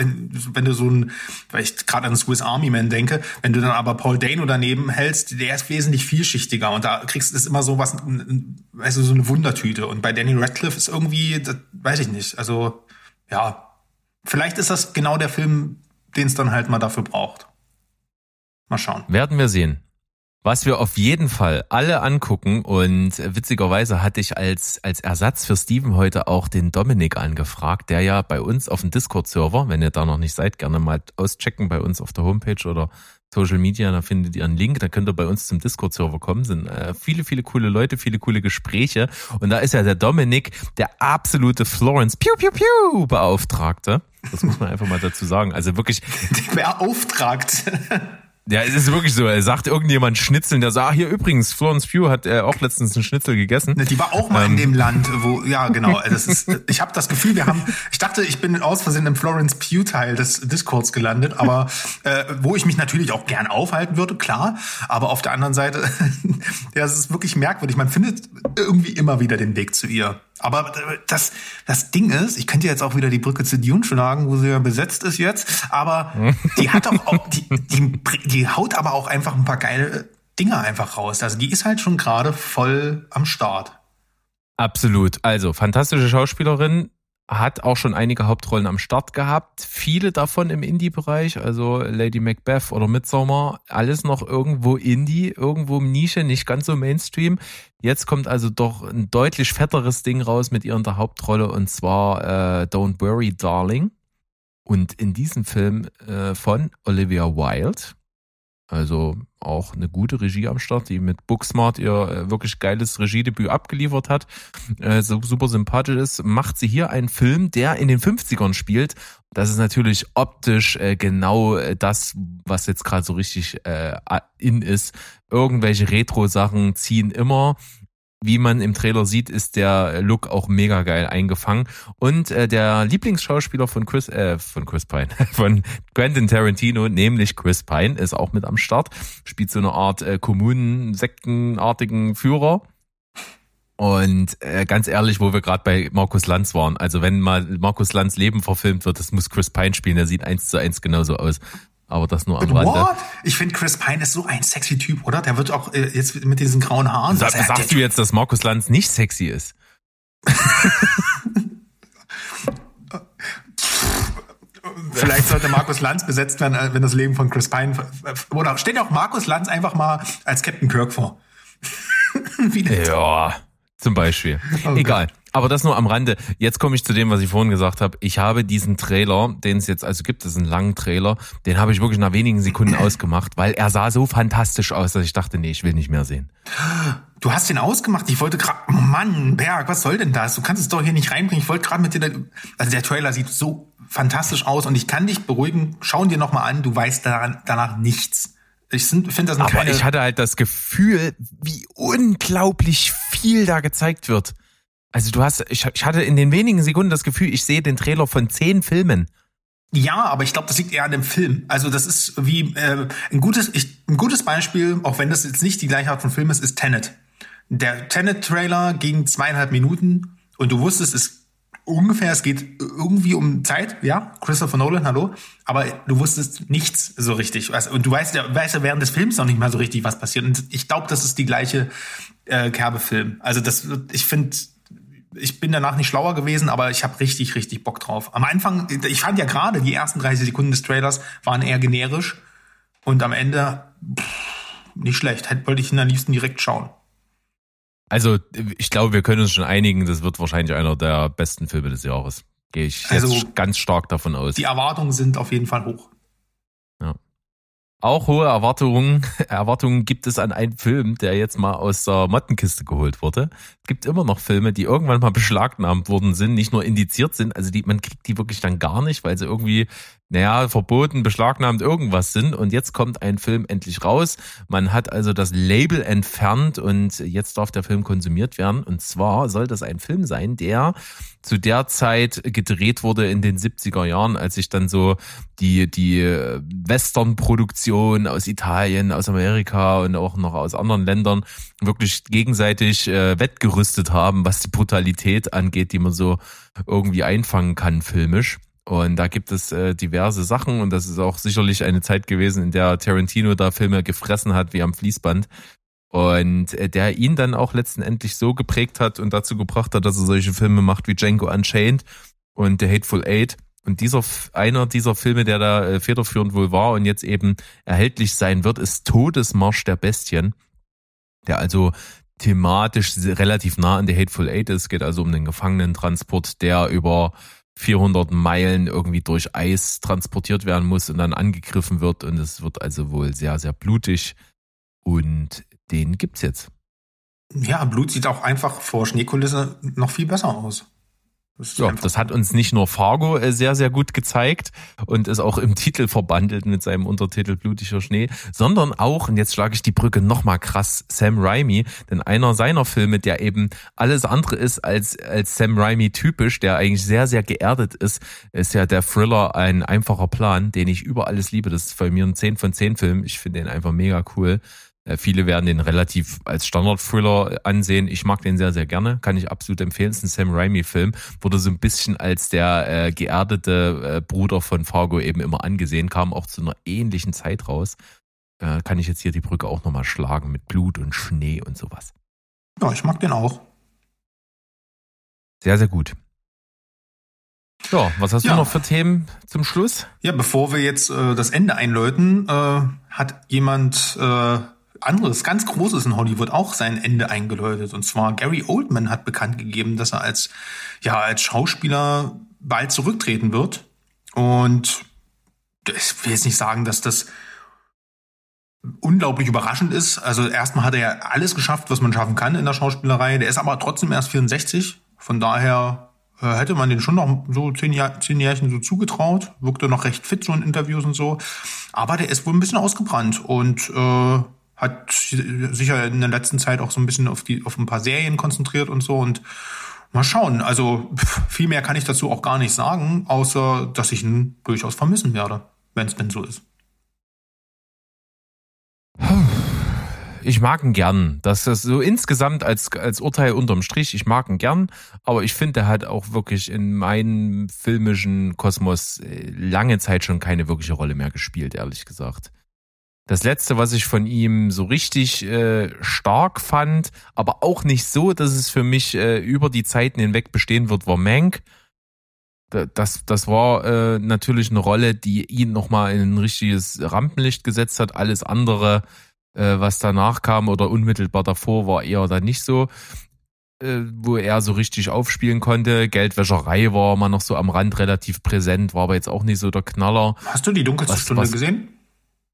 A: wenn du so ein, weil ich gerade an Swiss Army Man denke, wenn du dann aber Paul Dano daneben hältst, der ist wesentlich vielschichtiger und da kriegst du immer so was, weißt du, so eine Wundertüte. Und bei Danny Radcliffe ist irgendwie, das weiß ich nicht, also ja, vielleicht ist das genau der Film, den es dann halt mal dafür braucht. Mal schauen.
B: Werden wir sehen. Was wir auf jeden Fall alle angucken und witzigerweise hatte ich als, als Ersatz für Steven heute auch den Dominik angefragt, der ja bei uns auf dem Discord-Server, wenn ihr da noch nicht seid, gerne mal auschecken bei uns auf der Homepage oder Social Media, da findet ihr einen Link, da könnt ihr bei uns zum Discord-Server kommen, sind äh, viele, viele coole Leute, viele coole Gespräche und da ist ja der Dominik, der absolute Florence Piu Piu Piu Beauftragte. Das muss man einfach mal dazu sagen. Also wirklich. [LAUGHS]
A: Beauftragt.
B: Ja, es ist wirklich so. Er sagt irgendjemand Schnitzeln, der sagt, ah, hier übrigens, Florence Pugh hat äh, auch letztens einen Schnitzel gegessen.
A: Die war auch mal ähm. in dem Land, wo, ja genau. Das ist, ich habe das Gefühl, wir haben, ich dachte, ich bin aus Versehen im Florence Pugh Teil des Discords gelandet, aber äh, wo ich mich natürlich auch gern aufhalten würde, klar. Aber auf der anderen Seite, [LAUGHS] ja, es ist wirklich merkwürdig. Man findet irgendwie immer wieder den Weg zu ihr. Aber äh, das, das Ding ist, ich könnte jetzt auch wieder die Brücke zu Dune schlagen, wo sie ja besetzt ist jetzt, aber [LAUGHS] die hat auch, auch die, die, die haut aber auch einfach ein paar geile Dinge einfach raus. Also die ist halt schon gerade voll am Start.
B: Absolut. Also fantastische Schauspielerin, hat auch schon einige Hauptrollen am Start gehabt. Viele davon im Indie-Bereich, also Lady Macbeth oder Midsommar, alles noch irgendwo Indie, irgendwo Nische, nicht ganz so Mainstream. Jetzt kommt also doch ein deutlich fetteres Ding raus mit ihr in der Hauptrolle und zwar äh, Don't Worry Darling. Und in diesem Film äh, von Olivia Wilde, also auch eine gute Regie am Start, die mit Booksmart ihr äh, wirklich geiles Regiedebüt abgeliefert hat, äh, so super sympathisch ist, macht sie hier einen Film, der in den 50ern spielt. Das ist natürlich optisch äh, genau äh, das, was jetzt gerade so richtig äh, in ist. Irgendwelche Retro-Sachen ziehen immer wie man im Trailer sieht, ist der Look auch mega geil eingefangen. Und äh, der Lieblingsschauspieler von Chris, äh, von Chris Pine, [LAUGHS] von Quentin Tarantino, nämlich Chris Pine, ist auch mit am Start. Spielt so eine Art äh, Kommunen-Sektenartigen Führer. Und äh, ganz ehrlich, wo wir gerade bei Markus Lanz waren, also wenn mal Markus Lanz Leben verfilmt wird, das muss Chris Pine spielen, der sieht eins zu eins genauso aus. Aber das nur am Rande. What?
A: Ich finde Chris Pine ist so ein sexy Typ, oder? Der wird auch äh, jetzt mit diesen grauen Haaren.
B: Sag, sagst du jetzt, dass Markus Lanz nicht sexy ist? [LAUGHS]
A: Vielleicht sollte Markus Lanz besetzt werden, äh, wenn das Leben von Chris Pine. Oder steht auch Markus Lanz einfach mal als Captain Kirk vor. [LAUGHS]
B: ja, zum Beispiel. Okay. Egal. Aber das nur am Rande. Jetzt komme ich zu dem, was ich vorhin gesagt habe. Ich habe diesen Trailer, den es jetzt also gibt, das ist ein langen Trailer, den habe ich wirklich nach wenigen Sekunden [CLEARS THROAT] ausgemacht, weil er sah so fantastisch aus, dass ich dachte, nee, ich will nicht mehr sehen.
A: Du hast den ausgemacht. Ich wollte gerade, Mann, Berg, was soll denn das? Du kannst es doch hier nicht reinbringen. Ich wollte gerade mit dir, also der Trailer sieht so fantastisch aus und ich kann dich beruhigen. Schau ihn dir nochmal an. Du weißt daran, danach nichts. Ich finde das
B: Aber keine ich hatte halt das Gefühl, wie unglaublich viel da gezeigt wird. Also du hast, ich, ich hatte in den wenigen Sekunden das Gefühl, ich sehe den Trailer von zehn Filmen.
A: Ja, aber ich glaube, das liegt eher an dem Film. Also das ist wie äh, ein gutes, ich, ein gutes Beispiel, auch wenn das jetzt nicht die gleiche Art von Film ist, ist Tenet. Der Tenet-Trailer ging zweieinhalb Minuten und du wusstest, es ungefähr, es geht irgendwie um Zeit, ja, Christopher Nolan, hallo, aber du wusstest nichts so richtig. Und du weißt ja, weißt ja während des Films noch nicht mal so richtig, was passiert. Und ich glaube, das ist die gleiche äh, Kerbe-Film. Also das, ich finde, ich bin danach nicht schlauer gewesen, aber ich habe richtig, richtig Bock drauf. Am Anfang, ich fand ja gerade die ersten 30 Sekunden des Trailers waren eher generisch und am Ende pff, nicht schlecht. Hätte wollte ich ihn am liebsten direkt schauen.
B: Also ich glaube, wir können uns schon einigen, das wird wahrscheinlich einer der besten Filme des Jahres. Gehe ich also, jetzt ganz stark davon aus.
A: Die Erwartungen sind auf jeden Fall hoch.
B: Auch hohe Erwartungen, [LAUGHS] Erwartungen gibt es an einen Film, der jetzt mal aus der Mottenkiste geholt wurde. Es gibt immer noch Filme, die irgendwann mal beschlagnahmt worden sind, nicht nur indiziert sind, also die, man kriegt die wirklich dann gar nicht, weil sie irgendwie naja, verboten, beschlagnahmt irgendwas sind. Und jetzt kommt ein Film endlich raus. Man hat also das Label entfernt und jetzt darf der Film konsumiert werden. Und zwar soll das ein Film sein, der zu der Zeit gedreht wurde in den 70er Jahren, als sich dann so die, die Western-Produktion aus Italien, aus Amerika und auch noch aus anderen Ländern wirklich gegenseitig äh, wettgerüstet haben, was die Brutalität angeht, die man so irgendwie einfangen kann filmisch. Und da gibt es äh, diverse Sachen und das ist auch sicherlich eine Zeit gewesen, in der Tarantino da Filme gefressen hat wie am Fließband. Und äh, der ihn dann auch letztendlich so geprägt hat und dazu gebracht hat, dass er solche Filme macht wie Django Unchained und The Hateful Eight. Und dieser einer dieser Filme, der da äh, federführend wohl war und jetzt eben erhältlich sein wird, ist Todesmarsch der Bestien, der also thematisch relativ nah an The Hateful Eight ist. Es geht also um den Gefangenentransport, der über 400 Meilen irgendwie durch Eis transportiert werden muss und dann angegriffen wird und es wird also wohl sehr, sehr blutig und den gibt's jetzt.
A: Ja, Blut sieht auch einfach vor Schneekulisse noch viel besser aus.
B: Das ja, das hat uns nicht nur Fargo äh, sehr, sehr gut gezeigt und ist auch im [LAUGHS] Titel verbandelt mit seinem Untertitel Blutiger Schnee, sondern auch, und jetzt schlage ich die Brücke nochmal krass, Sam Raimi, denn einer seiner Filme, der eben alles andere ist als, als Sam Raimi typisch, der eigentlich sehr, sehr geerdet ist, ist ja der Thriller Ein einfacher Plan, den ich über alles liebe. Das ist bei mir ein 10 von 10 Film. Ich finde den einfach mega cool. Äh, viele werden den relativ als Standard-Thriller ansehen. Ich mag den sehr, sehr gerne. Kann ich absolut empfehlen. Es ist ein Sam Raimi-Film. Wurde so ein bisschen als der äh, geerdete äh, Bruder von Fargo eben immer angesehen. Kam auch zu einer ähnlichen Zeit raus. Äh, kann ich jetzt hier die Brücke auch nochmal schlagen mit Blut und Schnee und sowas.
A: Ja, ich mag den auch.
B: Sehr, sehr gut. So, was hast ja. du noch für Themen zum Schluss?
A: Ja, bevor wir jetzt äh, das Ende einläuten, äh, hat jemand äh, anderes, ganz Großes in Hollywood auch sein Ende eingeläutet. Und zwar Gary Oldman hat bekannt gegeben, dass er als, ja, als Schauspieler bald zurücktreten wird. Und ich will jetzt nicht sagen, dass das unglaublich überraschend ist. Also erstmal hat er ja alles geschafft, was man schaffen kann in der Schauspielerei. Der ist aber trotzdem erst 64. Von daher äh, hätte man den schon noch so zehn, Jahr, zehn Jährchen so zugetraut. Wirkte noch recht fit so in Interviews und so. Aber der ist wohl ein bisschen ausgebrannt und äh, hat sicher in der letzten Zeit auch so ein bisschen auf die auf ein paar Serien konzentriert und so und mal schauen. Also viel mehr kann ich dazu auch gar nicht sagen, außer dass ich ihn durchaus vermissen werde, wenn es denn so ist.
B: Ich mag ihn gern. Das ist so insgesamt als, als Urteil unterm Strich. Ich mag ihn gern, aber ich finde, er hat auch wirklich in meinem filmischen Kosmos äh, lange Zeit schon keine wirkliche Rolle mehr gespielt, ehrlich gesagt. Das letzte, was ich von ihm so richtig äh, stark fand, aber auch nicht so, dass es für mich äh, über die Zeiten hinweg bestehen wird, war Mank. Das, das war äh, natürlich eine Rolle, die ihn nochmal in ein richtiges Rampenlicht gesetzt hat. Alles andere, äh, was danach kam oder unmittelbar davor, war eher dann nicht so, äh, wo er so richtig aufspielen konnte. Geldwäscherei war mal noch so am Rand relativ präsent, war aber jetzt auch nicht so der Knaller.
A: Hast du die dunkelste was, Stunde was, gesehen?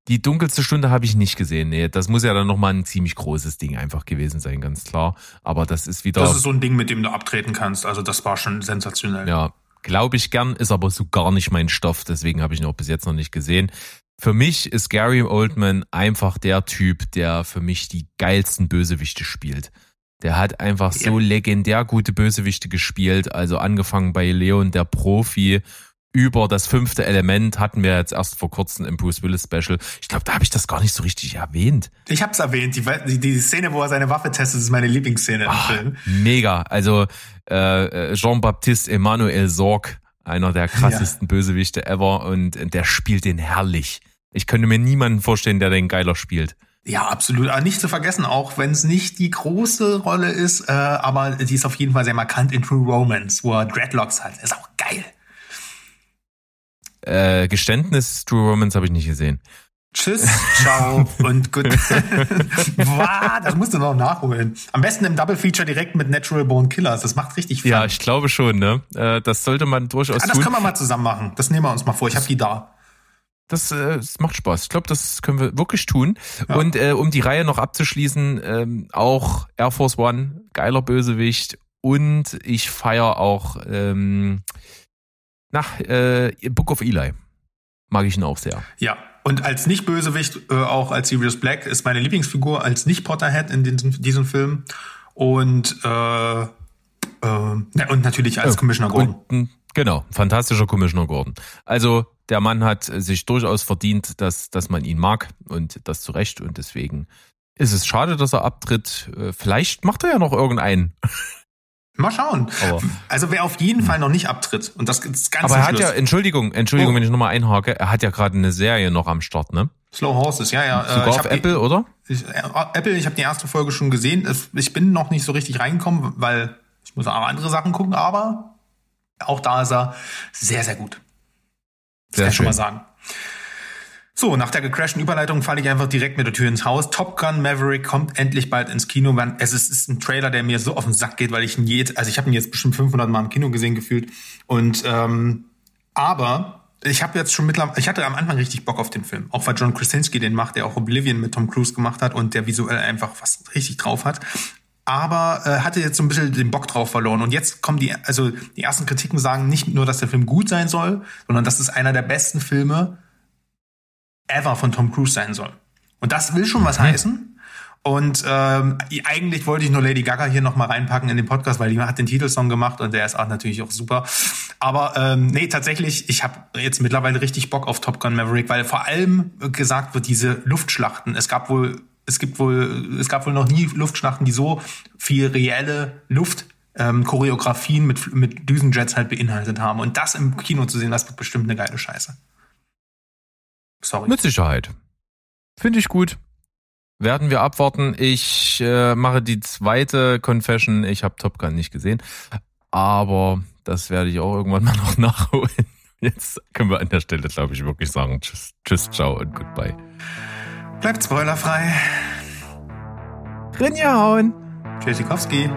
B: Die dunkelste Stunde habe ich nicht gesehen. Nee, das muss ja dann nochmal ein ziemlich großes Ding einfach gewesen sein, ganz klar. Aber das ist wieder.
A: Das ist so ein Ding, mit dem du abtreten kannst. Also das war schon sensationell.
B: Ja, glaube ich gern, ist aber so gar nicht mein Stoff. Deswegen habe ich ihn auch bis jetzt noch nicht gesehen. Für mich ist Gary Oldman einfach der Typ, der für mich die geilsten Bösewichte spielt. Der hat einfach ja. so legendär gute Bösewichte gespielt. Also angefangen bei Leon, der Profi über das fünfte Element hatten wir jetzt erst vor kurzem im Bruce Willis Special. Ich glaube, da habe ich das gar nicht so richtig erwähnt.
A: Ich habe es erwähnt. Die, die, Szene, wo er seine Waffe testet, ist meine Lieblingsszene Ach, im Film.
B: Mega. Also äh, Jean-Baptiste Emmanuel Sorg, einer der krassesten ja. Bösewichte ever und der spielt den herrlich. Ich könnte mir niemanden vorstellen, der den geiler spielt.
A: Ja, absolut. Aber nicht zu vergessen, auch wenn es nicht die große Rolle ist, äh, aber die ist auf jeden Fall sehr markant in True Romance, wo er Dreadlocks hat. Ist auch geil.
B: Äh, Geständnis True Romance habe ich nicht gesehen.
A: Tschüss, ciao [LAUGHS] und gut. wow, das musst du noch nachholen. Am besten im Double Feature direkt mit Natural Born Killers. Das macht richtig
B: Fun. Ja, ich glaube schon, ne? Äh, das sollte man durchaus
A: ah, das
B: tun.
A: können wir mal zusammen machen. Das nehmen wir uns mal vor. Ich habe die da.
B: Das, äh, das macht Spaß. Ich glaube, das können wir wirklich tun.
A: Ja.
B: Und äh, um die Reihe noch abzuschließen, ähm, auch Air Force One, geiler Bösewicht. Und ich feiere auch ähm, nach äh, Book of Eli. Mag ich ihn auch sehr.
A: Ja, und als Nicht-Bösewicht, äh, auch als Sirius Black, ist meine Lieblingsfigur als Nicht-Potterhead in diesem, diesem Film. Und, äh, äh, und natürlich als
B: Ja,
A: Commissioner Gordon.
B: Und, genau, fantastischer Commissioner Gordon. Also der Mann hat sich durchaus verdient, dass, dass man ihn mag und das zu Recht. Und deswegen ist es schade, dass er abtritt. Äh, Vielleicht macht er ja noch irgendeinen. [LAUGHS]
A: Mal schauen.
B: Aber-
A: also wer auf jeden Fall noch nicht abtritt, und das ist ganz
B: Aber er hat
A: Schluss.
B: ja, Entschuldigung, Entschuldigung,
A: Oh.
B: wenn ich nochmal einhake, er hat ja gerade eine Serie noch am Start, ne?
A: Slow Horses, ja, ja. äh,
B: Sogar
A: ich
B: auf Apple, oder?
A: Ich, äh, Apple, ich habe die erste Folge schon gesehen. Es- Ich bin noch nicht so richtig reingekommen, weil ich muss auch andere Sachen gucken, aber auch da ist er sehr, sehr gut. Das
B: Sehr
A: kann ich schon mal sagen. So, nach der gecrashten Überleitung falle ich einfach direkt mit der Tür ins Haus. Top Gun Maverick kommt endlich bald ins Kino. Es ist, ist ein Trailer, der mir so auf den Sack geht, weil ich ihn jetzt, also ich habe ihn jetzt bestimmt 500 Mal im Kino gesehen gefühlt. Und ähm, aber ich habe jetzt schon mittlerweile, ich hatte am Anfang richtig Bock auf den Film, auch weil John Krasinski den macht, der auch Oblivion mit Tom Cruise gemacht hat und der visuell einfach was richtig drauf hat. Aber äh, hatte jetzt so ein bisschen den Bock drauf verloren. Und jetzt kommen die, also die ersten Kritiken sagen nicht nur, dass der Film gut sein soll, sondern dass es einer der besten Filme ever von Tom Cruise sein soll. Und das will schon was heißen. Und ähm, eigentlich wollte ich nur Lady Gaga hier noch mal reinpacken in den Podcast, weil die hat den Titelsong gemacht und der ist auch natürlich auch super. Aber ähm, nee, tatsächlich, ich habe jetzt mittlerweile richtig Bock auf Top Gun Maverick, weil vor allem gesagt wird, diese Luftschlachten. Es gab wohl, es gibt wohl, es gab wohl noch nie Luftschlachten, die so viel reelle Luft ähm, Choreografien mit, mit Düsenjets halt beinhaltet haben. Und das im Kino zu sehen, das wird bestimmt eine geile Scheiße. Sorry.
B: Mit Sicherheit. Finde ich gut. Werden wir abwarten. Ich äh, mache die zweite Confession. Ich habe Top Gun nicht gesehen. Aber das werde ich auch irgendwann [LAUGHS] mal noch nachholen. Jetzt können wir an der Stelle, glaube ich, wirklich sagen, tschüss, tschüss, ciao und goodbye.
A: Bleibt spoilerfrei.
B: Rinjahauen!
A: Tschüssikowski.